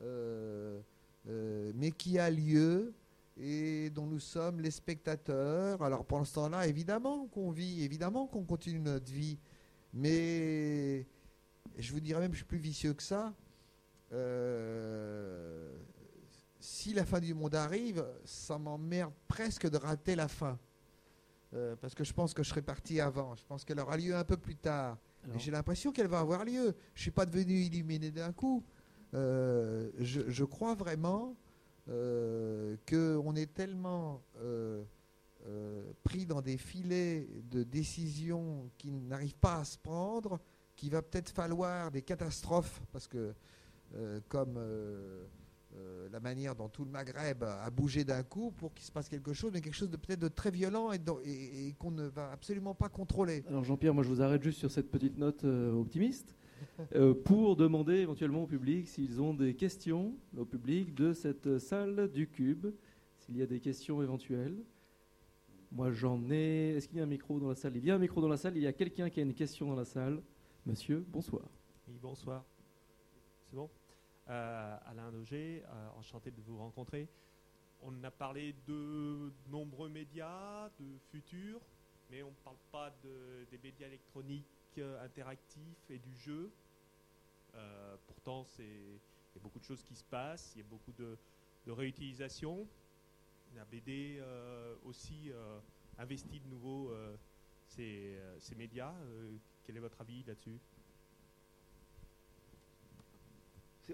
euh, euh, mais qui a lieu et dont nous sommes les spectateurs. Alors pendant ce temps-là, évidemment qu'on vit, évidemment qu'on continue notre vie, mais je vous dirais même, je suis plus vicieux que ça. Euh, si la fin du monde arrive, ça m'emmerde presque de rater la fin. Euh, parce que je pense que je serai parti avant. Je pense qu'elle aura lieu un peu plus tard. Et j'ai l'impression qu'elle va avoir lieu. Je ne suis pas devenu illuminé d'un coup. Euh, je, crois vraiment qu'on est tellement pris dans des filets de décisions qui n'arrivent pas à se prendre qu'il va peut-être falloir des catastrophes. Parce que euh, comme euh, euh, la manière dont tout le Maghreb a bougé d'un coup pour qu'il se passe quelque chose, mais quelque chose de peut-être de très violent et, qu'on ne va absolument pas contrôler. Alors Jean-Pierre, moi je vous arrête juste sur cette petite note optimiste. Pour demander éventuellement au public s'ils ont des questions au public de cette salle du Cube, s'il y a des questions éventuelles. Moi, j'en ai. Est-ce qu'il y a un micro dans la salle? Il y a un micro dans la salle. Il y a quelqu'un qui a une question dans la salle. Monsieur, bonsoir. Oui, bonsoir. C'est bon? Euh, Alain Auger, euh, enchanté de vous rencontrer. On a parlé de nombreux médias, de futur, mais on ne parle pas de, des médias électroniques euh, interactifs et du jeu. pourtant, il y a beaucoup de choses qui se passent, il y a beaucoup de, de réutilisation. La BD aussi investit de nouveau ces, ces, médias. quel est votre avis là-dessus?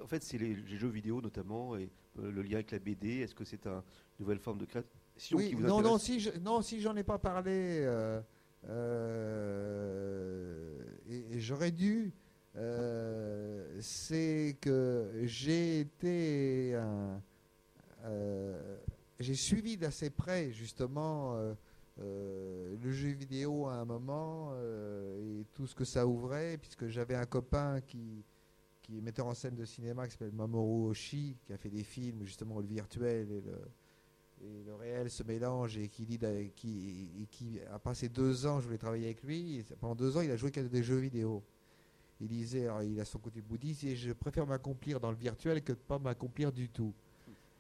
En fait, c'est les, jeux vidéo notamment et euh, le lien avec la BD. Est-ce que c'est une nouvelle forme de création qui vous non, non, si je, non, si j'en ai pas parlé, euh, euh, et, j'aurais dû, c'est que j'ai été, j'ai suivi d'assez près justement. le jeu vidéo à un moment et tout ce que ça ouvrait, puisque j'avais un copain qui, est metteur en scène de cinéma, qui s'appelle Mamoru Oshii, qui a fait des films justement le virtuel et le, réel se mélangent et qui, qui, qui a passé deux ans, je voulais travailler avec lui, pendant deux ans il a joué qu'à des jeux vidéo. Il disait, il a son côté bouddhiste, et je préfère m'accomplir dans le virtuel que de pas m'accomplir du tout.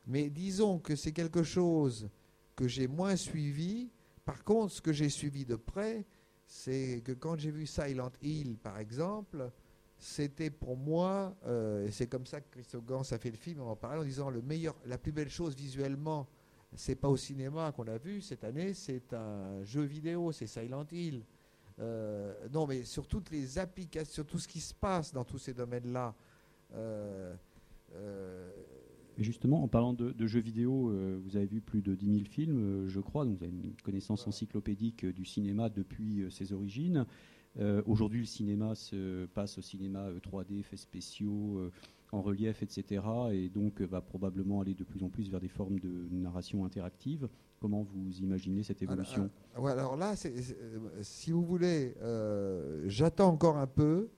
Mais disons que c'est quelque chose que j'ai moins suivi. Par contre, ce que j'ai suivi de près, c'est que quand j'ai vu Silent Hill, par exemple, c'était pour moi, euh, et c'est comme ça que Christophe Gans a fait le film, en parlant en disant le meilleur, la plus belle chose visuellement, c'est pas au cinéma qu'on a vu cette année, c'est un jeu vidéo, c'est Silent Hill. Euh, non, mais sur toutes les applications, sur tout ce qui se passe dans tous ces domaines-là. Euh, justement, en parlant de, jeux vidéo, vous avez vu plus de 10 000 films, je crois, donc vous avez une connaissance encyclopédique du cinéma depuis ses origines. Euh, aujourd'hui, le cinéma se passe au cinéma 3D, euh, effets spéciaux, euh, en relief, etc. Et donc va probablement aller de plus en plus vers des formes de narration interactive. Comment vous imaginez cette évolution? alors, là, si vous voulez, j'attends encore un peu.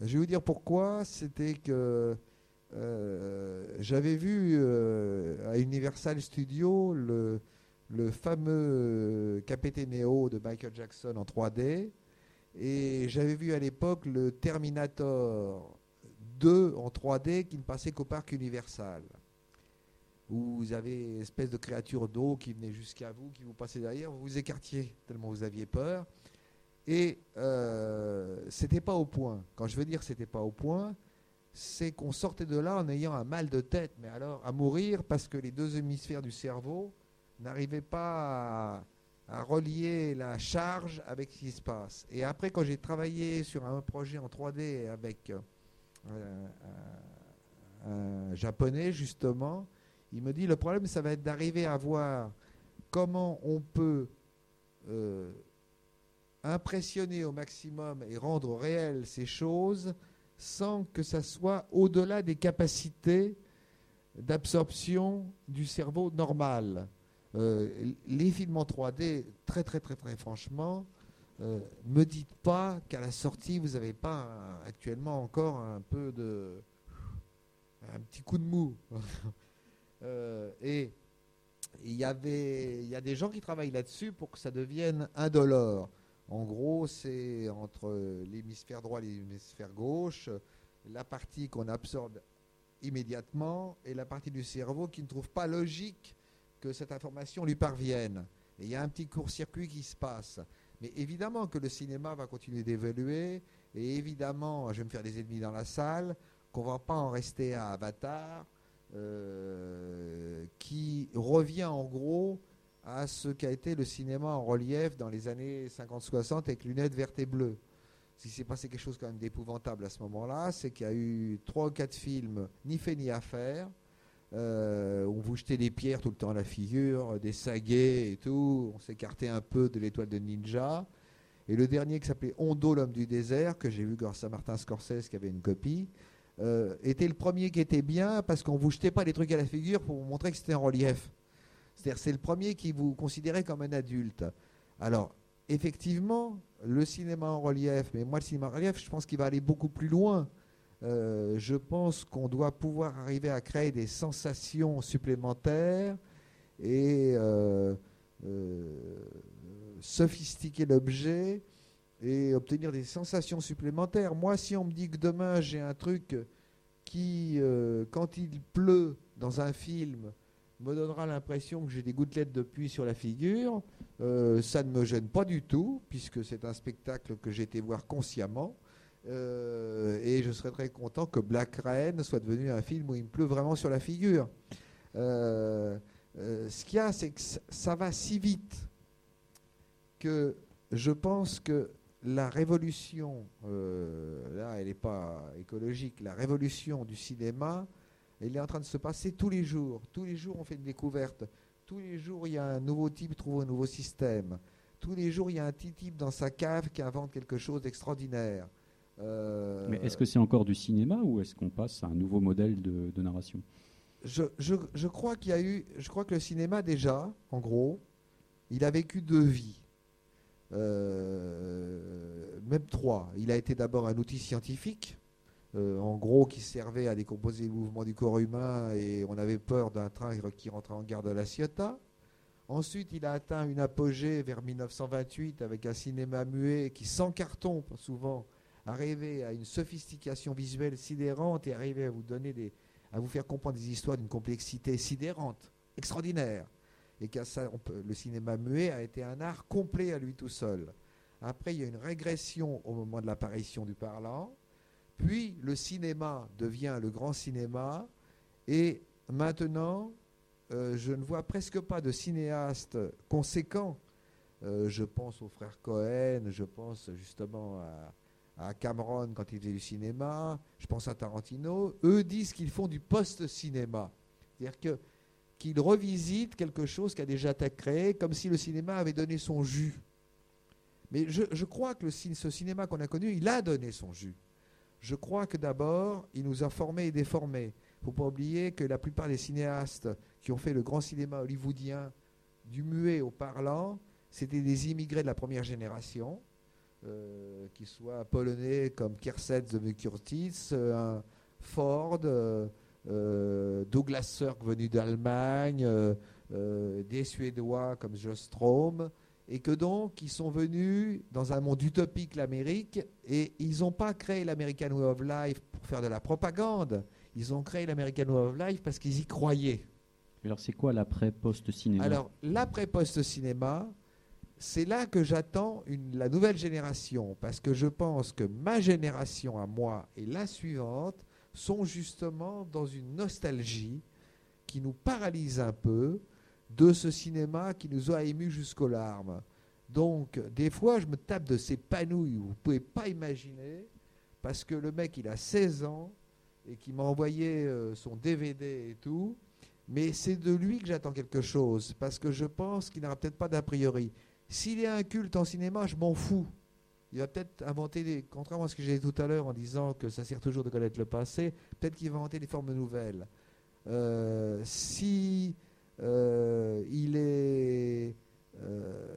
Je vais vous dire pourquoi. C'était que j'avais vu à Universal Studios le, le fameux Capete Neo de Michael Jackson en 3D. Et j'avais vu à l'époque le Terminator 2 en 3D qui ne passait qu'au parc Universal. Où vous avez une espèce de créature d'eau qui venait jusqu'à vous, qui vous passait derrière, vous vous écartiez tellement vous aviez peur. Et euh, c'était pas au point. Quand je veux dire c'était pas au point, c'est qu'on sortait de là en ayant un mal de tête, mais alors à mourir parce que les deux hémisphères du cerveau n'arrivaient pas à relier la charge avec ce qui se passe. Et après, quand j'ai travaillé sur un projet en 3D avec euh, un, japonais, justement, il me dit, le problème, ça va être d'arriver à voir comment on peut euh, impressionner au maximum et rendre réelles ces choses sans que ça soit au-delà des capacités d'absorption du cerveau normal. Euh, les films en 3D, très très très très franchement, euh, me dites pas qu'à la sortie vous n'avez pas actuellement encore un peu de un petit coup de mou. Euh, et il y avait il y a des gens qui travaillent là-dessus pour que ça devienne indolore. En gros, c'est entre l'hémisphère droit et l'hémisphère gauche, la partie qu'on absorbe immédiatement et la partie du cerveau qui ne trouve pas logique que cette information lui parvienne. Et il y a un petit court-circuit qui se passe. Mais évidemment que le cinéma va continuer d'évoluer, et évidemment, je vais me faire des ennemis dans la salle, qu'on ne va pas en rester à Avatar, euh, qui revient en gros à ce qu'a été le cinéma en relief dans les années 50-60 avec lunettes vertes et bleues. Ce qui s'est passé quelque chose quand même d'épouvantable à ce moment-là, c'est qu'il y a eu trois ou quatre films ni fait ni à faire, euh, on vous jetait des pierres tout le temps à la figure, des saguets et tout. On s'écartait un peu de l'étoile de ninja. Et le dernier qui s'appelait Hondo, l'homme du désert, que j'ai vu grâce à Martin Scorsese qui avait une copie, euh, était le premier qui était bien parce qu'on vous jetait pas des trucs à la figure pour vous montrer que c'était en relief. C'est-à-dire c'est le premier qui vous considérait comme un adulte. Alors, effectivement, le cinéma en relief, mais moi le cinéma en relief, je pense qu'il va aller beaucoup plus loin. Euh, je pense qu'on doit pouvoir arriver à créer des sensations supplémentaires et euh, euh, sophistiquer l'objet et obtenir des sensations supplémentaires. Moi, si on me dit que demain j'ai un truc qui, quand il pleut dans un film, me donnera l'impression que j'ai des gouttelettes de pluie sur la figure, ça ne me gêne pas du tout, puisque c'est un spectacle que j'ai été voir consciemment. Euh, et je serais très content que Black Rain soit devenu un film où il me pleut vraiment sur la figure. ce qu'il y a, c'est que ça va si vite que je pense que la révolution, euh, là elle n'est pas écologique, la révolution du cinéma, elle est en train de se passer tous les jours. Tous les jours on fait une découverte. Tous les jours il y a un nouveau type qui trouve un nouveau système. Tous les jours il y a un petit type dans sa cave qui invente quelque chose d'extraordinaire. Euh, Mais est-ce que c'est encore du cinéma ou est-ce qu'on passe à un nouveau modèle de, narration? Je, je, crois qu'il y a eu, je crois que le cinéma déjà, en gros, il a vécu deux vies. Euh, même trois. Il a été d'abord un outil scientifique, euh, en gros, qui servait à décomposer le mouvement du corps humain et on avait peur d'un train qui rentrait en gare de la Ciotat. Ensuite, il a atteint une apogée vers 1928 avec un cinéma muet qui, sans carton, souvent, arrivait à une sophistication visuelle sidérante et arrivait à vous donner des, à vous faire comprendre des histoires d'une complexité sidérante, extraordinaire et que le cinéma muet a été un art complet à lui tout seul. Après, il y a une régression au moment de l'apparition du parlant, puis le cinéma devient le grand cinéma, et maintenant, euh, je ne vois presque pas de cinéastes conséquents. Euh, je pense aux frères Cohen, je pense justement à, à, Cameron quand il faisait du cinéma, je pense à Tarantino. Eux disent qu'ils font du post-cinéma. C'est-à-dire que qu'il revisite quelque chose qui a déjà été créé, comme si le cinéma avait donné son jus. Mais je, crois que ce cinéma qu'on a connu, il a donné son jus. Je crois que d'abord, il nous a formés et déformés. Il ne faut pas oublier que la plupart des cinéastes qui ont fait le grand cinéma hollywoodien, du muet au parlant, c'était des immigrés de la première génération, euh, qui soient polonais comme Kerset The Curtis, euh, Ford. Euh, euh, Douglas Sirk venu d'Allemagne, euh, des Suédois comme Jostrom, et que donc ils sont venus dans un monde utopique, l'Amérique, et ils n'ont pas créé l'American Way of Life pour faire de la propagande, ils ont créé l'American Way of Life parce qu'ils y croyaient. Alors c'est quoi l'après-post-cinéma? Alors l'après-post-cinéma, c'est là que j'attends la nouvelle génération, parce que je pense que ma génération à moi et la suivante sont justement dans une nostalgie qui nous paralyse un peu de ce cinéma qui nous a émus jusqu'aux larmes. Donc, des fois, je me tape de ces panouilles, vous ne pouvez pas imaginer, parce que le mec, il a 16 ans et qui m'a envoyé euh, son DVD et tout, mais c'est de lui que j'attends quelque chose, parce que je pense qu'il n'aura peut-être pas d'a priori. S'il est un culte en cinéma, je m'en fous. Il va peut-être inventer, des, contrairement à ce que j'ai dit tout à l'heure en disant que ça sert toujours de connaître le passé, peut-être qu'il va inventer des formes nouvelles. Euh, si euh, il est. Euh,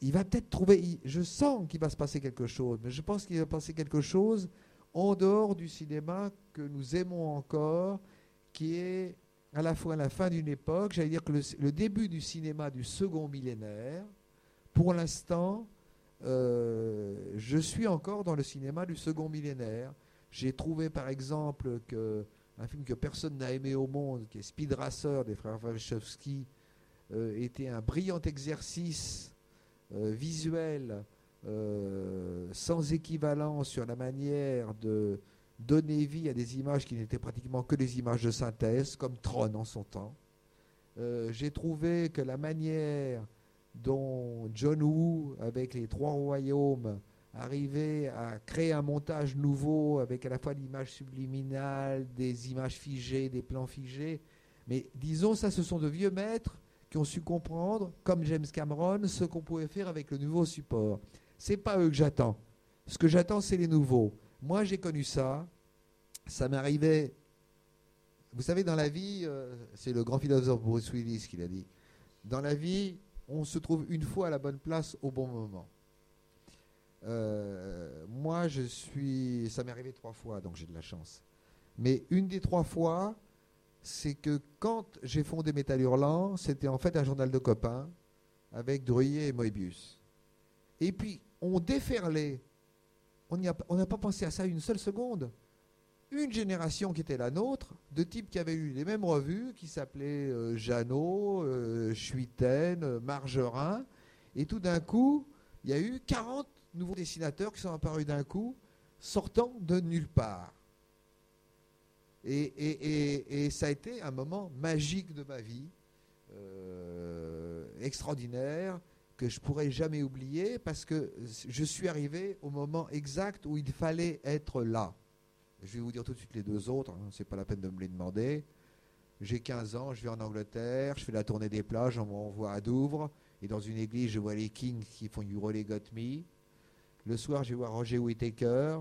il va peut-être trouver. je sens qu'il va se passer quelque chose, mais je pense qu'il va passer quelque chose en dehors du cinéma que nous aimons encore, qui est à la fois la fin d'une époque, j'allais dire que le début du cinéma du second millénaire, pour l'instant, euh, je suis encore dans le cinéma du second millénaire. J'ai trouvé par exemple que un film que personne n'a aimé au monde, qui est Speed Racer des frères Wachowski, euh, était un brillant exercice euh, visuel sans équivalent sur la manière de donner vie à des images qui n'étaient pratiquement que des images de synthèse, comme Tron en son temps. J'ai trouvé que la manière dont John Woo, avec les trois royaumes, arrivait à créer un montage nouveau avec à la fois l'image subliminale, des images figées, des plans figés. Mais disons, ça, ce sont de vieux maîtres qui ont su comprendre, comme James Cameron, ce qu'on pouvait faire avec le nouveau support. C'est pas eux que j'attends. Ce que j'attends, c'est les nouveaux. Moi, j'ai connu ça. Ça m'arrivait. Vous savez, dans la vie, euh, c'est le grand philosophe Bruce Willis qui l'a dit. Dans la vie, on se trouve une fois à la bonne place au bon moment. Euh, moi, je suis. Ça m'est arrivé trois fois, donc j'ai de la chance. Mais une des trois fois, c'est que quand j'ai fondé Métal Hurlant, c'était en fait un journal de copains avec Druyer et Moebius. Et puis, on déferlait. On n'a pas pensé à ça une seule seconde. Une génération qui était la nôtre, de types qui avaient eu les mêmes revues, qui s'appelaient euh, Jeannot, euh, euh, Margerin. Et tout d'un coup, il y a eu 40 nouveaux dessinateurs qui sont apparus d'un coup, sortant de nulle part. Et, ça a été un moment magique de ma vie, euh, extraordinaire, que je pourrais jamais oublier, parce que je suis arrivé au moment exact où il fallait être là. Je vais vous dire tout de suite les deux autres, hein, c'est pas la peine de me les demander. J'ai 15 ans, je vais en Angleterre, je fais la tournée des plages, on m'envoie à Douvres, et dans une église, je vois les Kings qui font You Really Got Me. Le soir, je vais voir Roger Whittaker,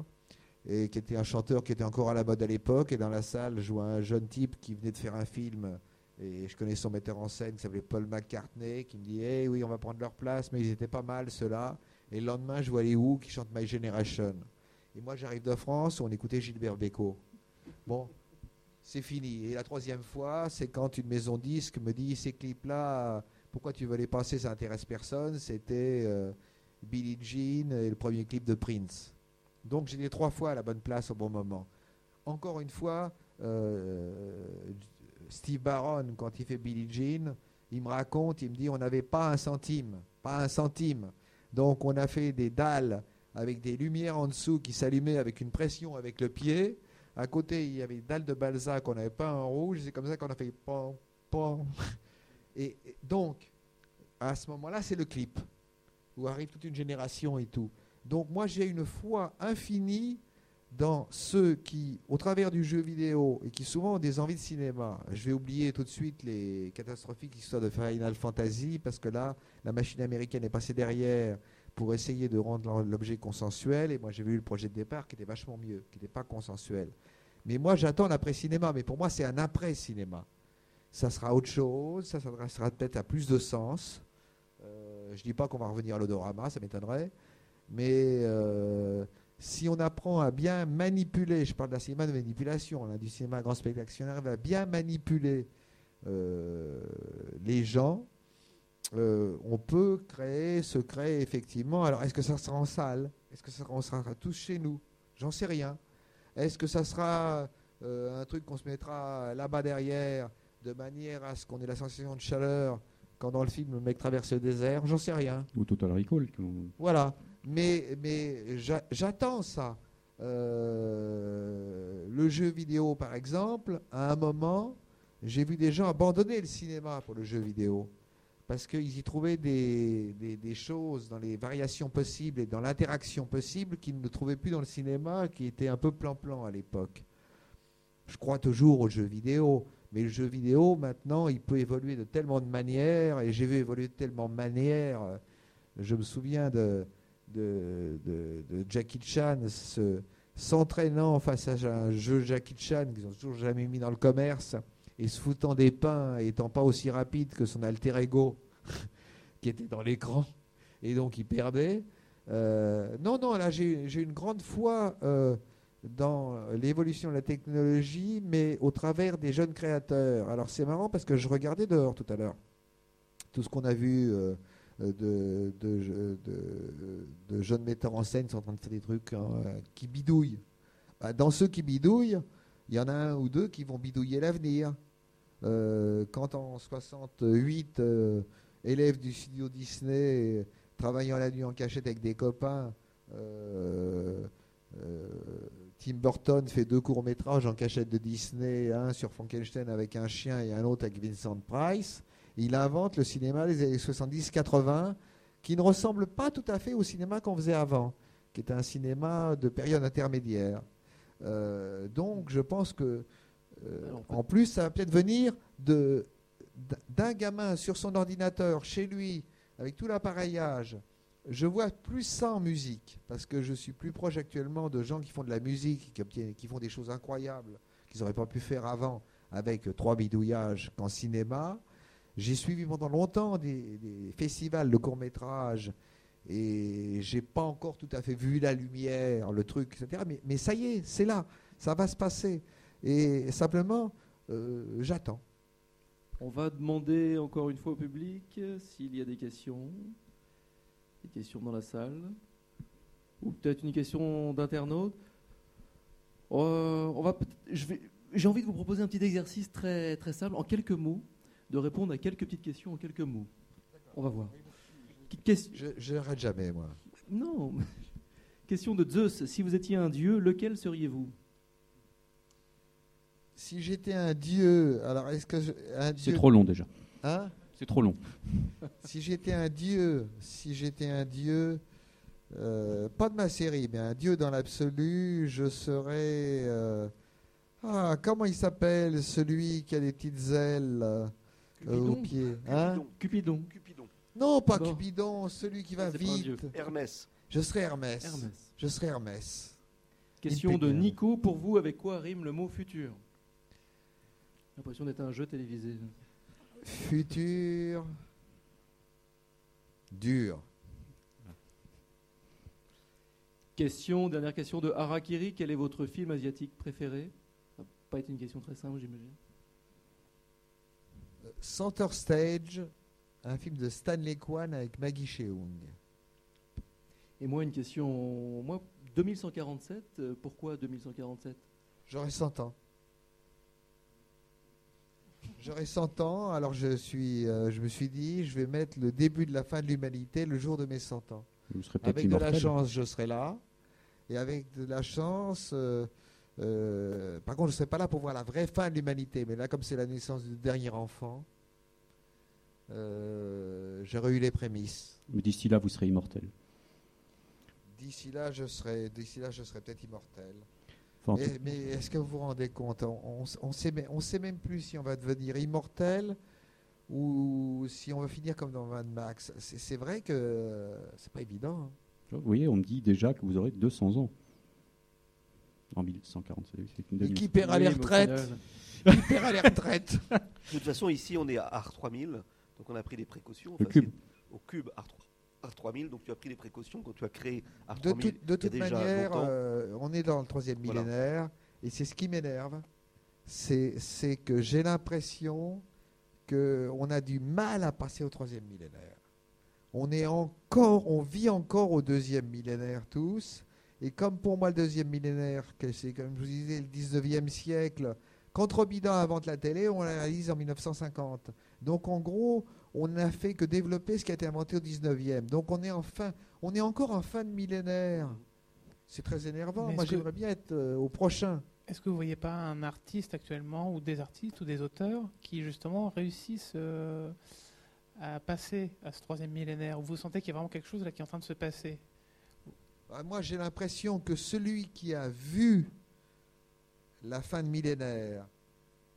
et qui était un chanteur qui était encore à la mode à l'époque. Et dans la salle, je vois un jeune type qui venait de faire un film. Et je connais son metteur en scène qui s'appelait Paul McCartney, qui me dit Eh oui, on va prendre leur place, mais ils étaient pas mal ceux-là. Et le lendemain, je vois les Who qui chantent My Generation. Et moi, j'arrive de France, on écoutait Gilbert Bécaud. Bon, c'est fini. Et la troisième fois, c'est quand une maison disque me dit Ces clips-là, pourquoi tu veux les passer? Ça intéresse personne. C'était euh, Billie Jean et le premier clip de Prince. Donc j'ai les trois fois à la bonne place au bon moment. Encore une fois, euh, Steve Barron, quand il fait Billie Jean, il me raconte, il me dit on n'avait pas un centime, pas un centime. Donc on a fait des dalles avec des lumières en dessous qui s'allumaient avec une pression avec le pied. À côté, il y avait des dalles de Balzac qu'on n'avait pas en rouge. C'est comme ça qu'on a fait pom, pom. Et, et donc, à ce moment-là, c'est le clip où arrive toute une génération et tout. Donc moi j'ai une foi infinie dans ceux qui, au travers du jeu vidéo, et qui souvent ont des envies de cinéma, je vais oublier tout de suite les catastrophiques histoires de Final Fantasy, parce que là, la machine américaine est passée derrière pour essayer de rendre l'objet consensuel, et moi j'ai vu le projet de départ qui était vachement mieux, qui n'était pas consensuel. Mais moi j'attends l'après-cinéma, mais pour moi c'est un après-cinéma. Ça sera autre chose, ça s'adressera peut-être à plus de sens. Euh, je dis pas qu'on va revenir à l'odorama, ça m'étonnerait. Mais euh, si on apprend à bien manipuler, je parle d'un cinéma de manipulation, là, du cinéma grand arrive à bien manipuler euh, les gens, euh, on peut créer, se créer effectivement. Alors, est-ce que ça sera en salle? Est-ce que ça sera, on sera tous chez nous? J'en sais rien. Est-ce que ça sera euh, un truc qu'on se mettra là-bas derrière, de manière à ce qu'on ait la sensation de chaleur quand dans le film le mec traverse le désert? J'en sais rien. Ou Total Recall. Voilà. Mais, mais j'a- j'attends ça. Euh, le jeu vidéo, par exemple, à un moment, j'ai vu des gens abandonner le cinéma pour le jeu vidéo. Parce qu'ils y trouvaient des, choses dans les variations possibles et dans l'interaction possible qu'ils ne trouvaient plus dans le cinéma, qui était un peu plan-plan à l'époque. Je crois toujours au jeu vidéo, mais le jeu vidéo, maintenant, il peut évoluer de tellement de manières, et j'ai vu évoluer de tellement de manières. Je me souviens de, Jackie Chan se- s'entraînant face à un jeu Jackie Chan qu'ils n'ont toujours jamais mis dans le commerce et se foutant des pains étant pas aussi rapide que son alter ego qui était dans l'écran et donc il perdait. Euh, non, non, là j'ai une grande foi euh, dans l'évolution de la technologie, mais au travers des jeunes créateurs. Alors c'est marrant parce que je regardais dehors tout à l'heure tout ce qu'on a vu euh, de, jeunes metteurs en scène qui sont en train de faire des trucs hein, qui bidouillent. Bah, dans ceux qui bidouillent, il y en a un ou deux qui vont bidouiller l'avenir. Euh, quand en 68, euh, élève du studio Disney, travaillant la nuit en cachette avec des copains, euh, Tim Burton fait deux courts-métrages en cachette de Disney, un sur Frankenstein avec un chien et un autre avec Vincent Price. Il invente le cinéma des années 70-80 qui ne ressemble pas tout à fait au cinéma qu'on faisait avant, qui était un cinéma de période intermédiaire. Donc je pense que, Alors, en plus, ça va peut-être venir de- d'un gamin sur son ordinateur, chez lui, avec tout l'appareillage. Je vois plus ça en musique, parce que je suis plus proche actuellement de gens qui font de la musique, qui, font des choses incroyables, qu'ils n'auraient pas pu faire avant avec trois bidouillages qu'en cinéma. J'ai suivi pendant longtemps des, des festivals de court-métrage et j'ai pas encore tout à fait vu la lumière, le truc, etc. Mais, mais ça y est, c'est là, ça va se passer. Et simplement, euh, j'attends. On va demander encore une fois au public euh, s'il y a des questions. Des questions dans la salle Ou peut-être une question d'internaute Euh, on va peut- je vais- J'ai envie de vous proposer un petit exercice très, très simple, en quelques mots, de répondre à quelques petites questions en quelques mots. On va voir. Je n'arrête jamais, moi. Non. Question de Zeus. Si vous étiez un dieu, lequel seriez-vous? Si j'étais un dieu, alors est-ce que je- un C'est trop long déjà. Hein C'est trop long. Si j'étais un dieu, si j'étais un dieu, euh, pas de ma série, mais un dieu dans l'absolu, je serais. euh, ah, comment il s'appelle celui qui a des petites ailes euh, aux Cupidon pieds hein Cupidon. Cupidon. Non, pas Bon. Cupidon, celui qui va c'est pas un dieu. vite. Hermès. Je serais Hermès. Hermès. Je serais Hermès. Question de. Nico. Pour vous, avec quoi rime le mot futur? L'impression d'être un jeu télévisé. Futur. Dur. Question, dernière question de Harakiri. Quel est votre film asiatique préféré? Ça n'a pas été une question très simple, j'imagine. Center Stage, un film de Stanley Kwan avec Maggie Cheung. Et moi, une question. Moi, 2147, euh, pourquoi 2147 J'aurais 100 ans. J'aurais 100 ans, alors je, suis, euh, je me suis dit, je vais mettre le début de la fin de l'humanité le jour de mes 100 ans. Vous serez Avec de la chance, je serai là. Et avec de la chance, euh, euh, par contre, je ne serai pas là pour voir la vraie fin de l'humanité. Mais là, comme c'est la naissance du dernier enfant, j'aurais eu les prémices. Mais d'ici là, vous serez immortel. D'ici là, je serai, d'ici là, je serai peut-être immortel. Mais, est-ce que vous vous rendez compte On ne sait, même plus si on va devenir immortel ou si on va finir comme dans Mad Max. C'est vrai que euh, c'est pas évident. Hein. Vous voyez, on me dit déjà que vous aurez 200 ans. En 1840, une Et qui paiera les retraites Qui paiera les retraites De toute façon, ici, on est à R3000, donc on a pris des précautions. Au cube. Au R3. 3000, donc tu as pris des précautions quand tu as créé de toute manière, euh, on est dans le troisième millénaire, et c'est ce qui m'énerve, c'est que j'ai l'impression qu'on a du mal à passer au troisième millénaire. On est encore, on vit encore au deuxième millénaire tous, et comme pour moi le deuxième millénaire, c'est comme je vous disais le 19e siècle, quand Robidan invente la télé, on la réalise en 1950. Donc en gros, on n'a fait que développer ce qui a été inventé au 19e. Donc on est en fin, on est encore en fin de millénaire. C'est très énervant. Mais Moi que- j'aimerais bien être euh, au prochain. Est-ce que vous voyez pas un artiste actuellement, ou des artistes, ou des auteurs, qui justement réussissent euh, à passer à ce troisième millénaire? Vous sentez qu'il y a vraiment quelque chose là qui est en train de se passer? Ah, Moi j'ai l'impression que celui qui a vu la fin de millénaire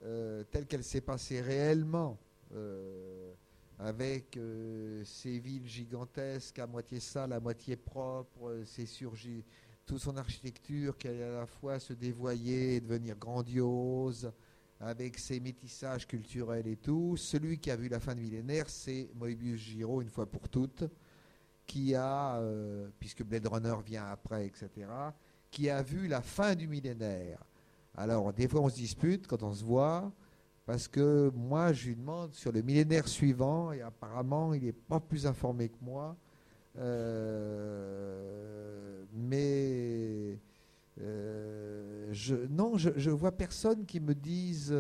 euh, telle qu'elle s'est passée réellement, euh, avec euh, ces villes gigantesques, à moitié sales, à moitié propres, euh, ces surgi- toute son architecture qui allait à la fois se dévoyer et devenir grandiose, avec ses métissages culturels et tout. Celui qui a vu la fin de millénaire, c'est Moebius Giraud, une fois pour toutes, qui a, euh, puisque Blade Runner vient après, etc., qui a vu la fin du millénaire. Alors, des fois, on se dispute quand on se voit, parce que moi, je lui demande sur le millénaire suivant, et apparemment, il n'est pas plus informé que moi. Euh, mais euh, non, je, je vois personne qui me dise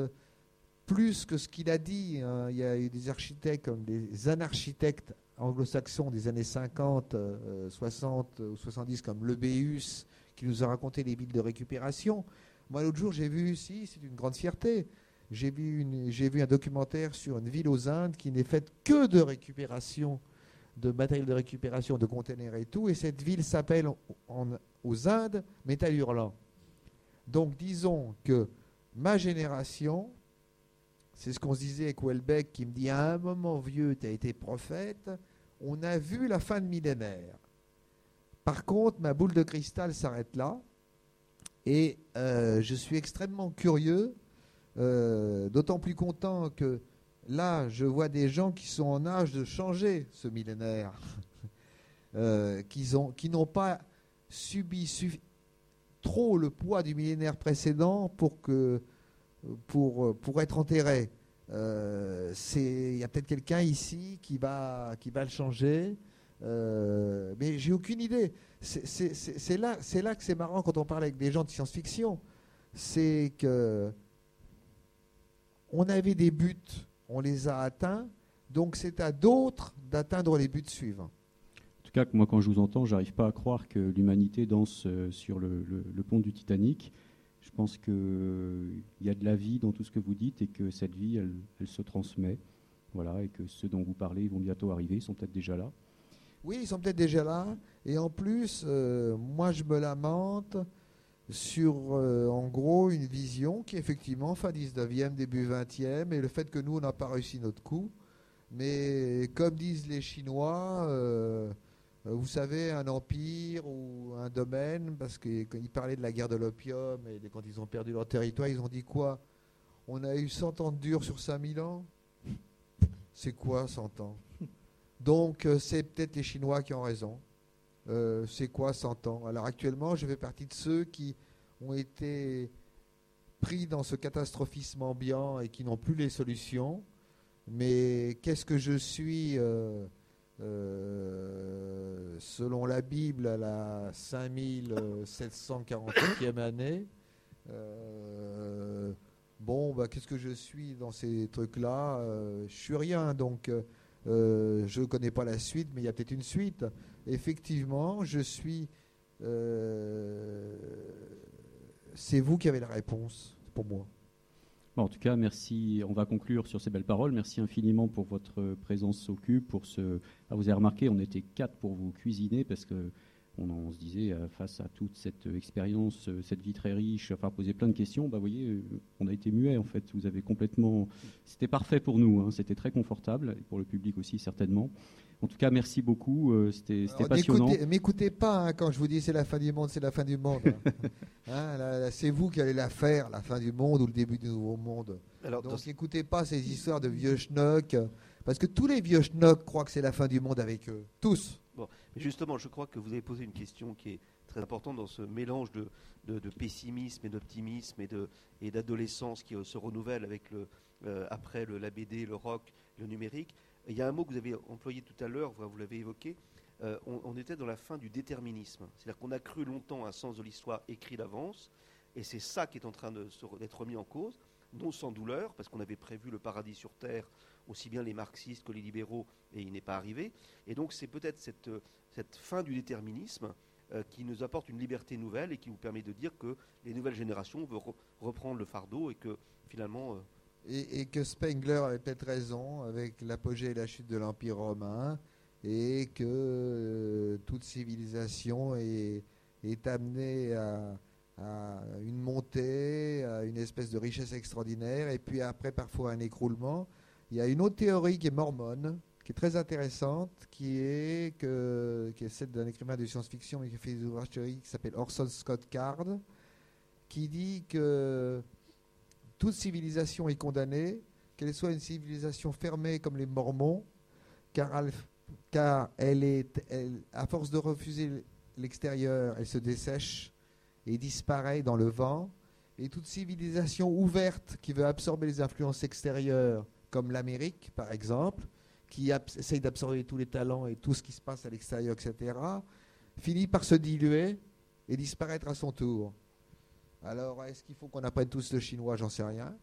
plus que ce qu'il a dit. hein. Il y a eu des architectes comme des anarchitectes anglo-saxons des années 50, euh, 60 ou 70 comme Lebéus qui nous a raconté les villes de récupération. Moi, l'autre jour, j'ai vu, si, c'est une grande fierté, j'ai vu, un documentaire sur une ville aux Indes qui n'est faite que de récupération, de matériel de récupération, de containers et tout, et cette ville s'appelle aux Indes Métal Hurlant. Donc, disons que ma génération, c'est ce qu'on se disait avec Welbeck qui me dit à un moment vieux, tu as été prophète, on a vu la fin de millénaire. Par contre, ma boule de cristal s'arrête là. Et euh, je suis extrêmement curieux, euh, d'autant plus content que là, je vois des gens qui sont en âge de changer ce millénaire, euh, qui n'ont pas subi trop le poids du millénaire précédent pour, être enterrés. Euh, Il y a peut-être quelqu'un ici qui va, qui va le changer. Mais j'ai aucune idée. C'est là, là que c'est marrant quand on parle avec des gens de science-fiction. C'est que on avait des buts, on les a atteints, donc c'est à d'autres d'atteindre les buts suivants. En tout cas, moi, quand je vous entends, j'arrive pas à croire que l'humanité danse euh, sur le, pont du Titanic. Je pense qu'il y a de la vie dans tout ce que vous dites et que cette vie, elle, se transmet. Voilà, et que ceux dont vous parlez vont bientôt arriver, ils sont peut-être déjà là. Oui, ils sont peut-être déjà là. Et en plus, euh, moi, je me lamente sur, euh, en gros, une vision qui, effectivement, fin 19e, début 20e, et le fait que nous, on n'a pas réussi notre coup. Mais comme disent les Chinois, euh, vous savez, un empire ou un domaine, parce qu'ils parlaient de la guerre de l'opium, et quand ils ont perdu leur territoire, ils ont dit quoi? On a eu 100 ans de dur sur 5000 ans? C'est quoi 100 ans? Donc, euh, c'est peut-être les Chinois qui ont raison. Euh, c'est quoi 100 ans? Alors, actuellement, je fais partie de ceux qui ont été pris dans ce catastrophisme ambiant et qui n'ont plus les solutions. Mais qu'est-ce que je suis euh, selon la Bible à la 5740e année? Bon, bah, qu'est-ce que je suis dans ces trucs-là? Je suis rien. Donc, euh, je ne connais pas la suite, mais il y a peut-être une suite. Effectivement, je suis. Euh, c'est vous qui avez la réponse pour moi. en tout cas, merci. On va conclure sur ces belles paroles. Merci infiniment pour votre présence au cube. Pour ce, ah, vous avez remarqué, on était quatre pour vous cuisiner parce que on, se disait, euh, face à toute cette expérience, euh, cette vie très riche, enfin poser plein de questions, bah, vous voyez, on a été muet en fait. Vous avez complètement. C'était parfait pour nous, hein. c'était très confortable, pour le public aussi certainement. En tout cas, merci beaucoup, c'était passionnant. M'écoutez pas hein, quand je vous dis c'est la fin du monde, c'est la fin du monde. Hein, c'est vous qui allez la faire, la fin du monde ou le début du nouveau monde. Alors, Donc n'écoutez pas ces histoires de vieux schnocks, parce que tous les vieux schnocks croient que c'est la fin du monde avec eux. Tous. Bon, justement, je crois que vous avez posé une question qui est très importante dans ce mélange de, pessimisme et d'optimisme et, d'adolescence qui se renouvelle avec le, euh, après le, la BD, le rock, le numérique. Il y a un mot que vous avez employé tout à l'heure, vous l'avez évoqué, euh, on, était dans la fin du déterminisme. C'est-à-dire qu'on a cru longtemps un sens de l'histoire écrit d'avance, et c'est ça qui est en train d'être remis en cause, non sans douleur, parce qu'on avait prévu le paradis sur Terre aussi bien les marxistes que les libéraux, et il n'est pas arrivé. Et donc c'est peut-être cette, cette, fin du déterminisme euh, qui nous apporte une liberté nouvelle et qui nous permet de dire que les nouvelles générations veulent reprendre le fardeau et que finalement... Euh, et, que Spengler avait peut-être raison avec l'apogée et la chute de l'Empire romain, et que euh, toute civilisation est, amenée à, une montée, à une espèce de richesse extraordinaire, et puis après parfois un écroulement. Il y a une autre théorie qui est mormone, qui est très intéressante, qui est, qui est celle d'un écrivain de science-fiction, mais qui fait des ouvrages théoriques, qui s'appelle Orson Scott Card, qui dit que toute civilisation est condamnée, qu'elle soit une civilisation fermée comme les Mormons, car elle, est, à force de refuser l'extérieur, elle se dessèche et disparaît dans le vent. Et toute civilisation ouverte qui veut absorber les influences extérieures comme l'Amérique, par exemple, qui essaye d'absorber tous les talents et tout ce qui se passe à l'extérieur, etc., finit par se diluer et disparaître à son tour. Alors, est-ce qu'il faut qu'on apprenne tous le chinois? J'en sais rien.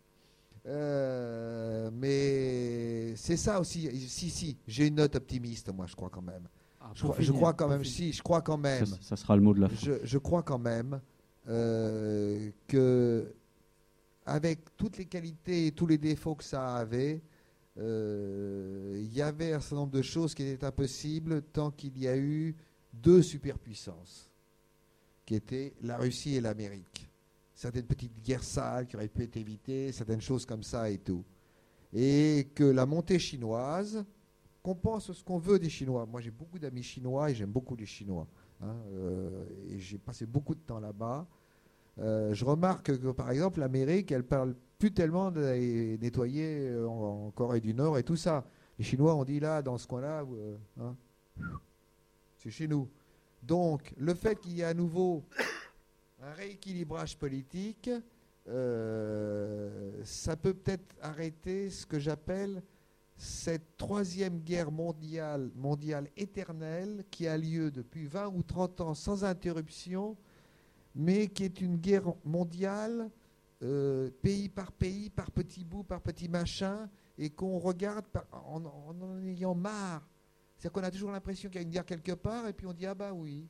Euh, mais c'est ça aussi. Si, si, j'ai une note optimiste, moi, je crois quand même. Ah, je, crois, quand même, si, je crois quand même. Ça, sera le mot de la fin. Je, crois quand même euh, que avec toutes les qualités et tous les défauts que ça avait, euh, il y avait un certain nombre de choses qui étaient impossibles tant qu'il y a eu deux superpuissances, qui étaient la Russie et l'Amérique. Certaines petites guerres sales qui auraient pu être évitées, certaines choses comme ça et tout. Et que la montée chinoise, qu'on pense ce qu'on veut des Chinois. Moi, j'ai beaucoup d'amis chinois et j'aime beaucoup les Chinois. Hein, euh, et j'ai passé beaucoup de temps là-bas. Euh, je remarque que, par exemple, l'Amérique, elle parle plus tellement de nettoyer euh, en, Corée du Nord et tout ça. Les Chinois ont dit là, dans ce coin-là, hein, c'est chez nous. Donc, le fait qu'il y ait à nouveau un rééquilibrage politique, ça peut peut-être arrêter ce que j'appelle cette troisième guerre mondiale, mondiale éternelle qui a lieu depuis 20 ou 30 ans sans interruption, mais qui est une guerre mondiale, euh, pays par pays, par petits bouts, par petits machins, et qu'on regarde en, en, ayant marre. C'est-à-dire qu'on a toujours l'impression qu'il y a une guerre quelque part, et puis on dit ah bah oui.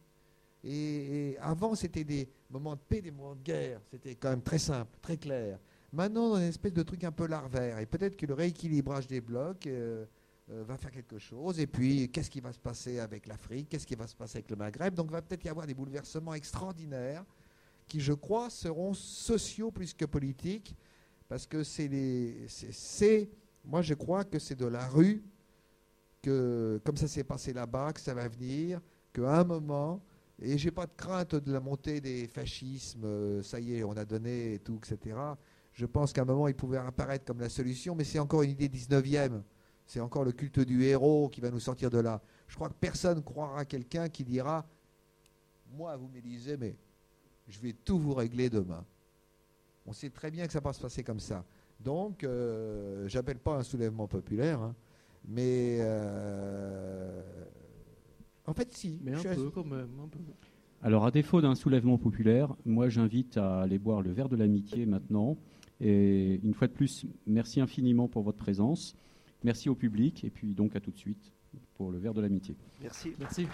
Et, avant, c'était des moments de paix, des moments de guerre. C'était quand même très simple, très clair. Maintenant, on a une espèce de truc un peu larvaire. Et peut-être que le rééquilibrage des blocs euh, euh, va faire quelque chose. Et puis, qu'est-ce qui va se passer avec l'Afrique? Qu'est-ce qui va se passer avec le Maghreb? Donc, il va peut-être y avoir des bouleversements extraordinaires qui, je crois, seront sociaux plus que politiques. Parce que c'est. C'est, moi, je crois que c'est de la rue, que, comme ça s'est passé là-bas, que ça va venir, qu'à un moment, et j'ai pas de crainte de la montée des fascismes, euh, ça y est, on a donné et tout, etc. Je pense qu'à un moment, il pouvait apparaître comme la solution, mais c'est encore une idée 19e. C'est encore le culte du héros qui va nous sortir de là. Je crois que personne ne croira quelqu'un qui dira Moi, vous me disiez, mais je vais tout vous régler demain. On sait très bien que ça va se passer comme ça. Donc, euh, j'appelle pas un soulèvement populaire, hein, mais euh, en fait, si. Mais un peu, quand même. Un peu. Alors, à défaut d'un soulèvement populaire, moi, j'invite à aller boire le verre de l'amitié maintenant. Et une fois de plus, merci infiniment pour votre présence. Merci au public et puis donc à tout de suite pour le verre de l'amitié. Merci. Merci.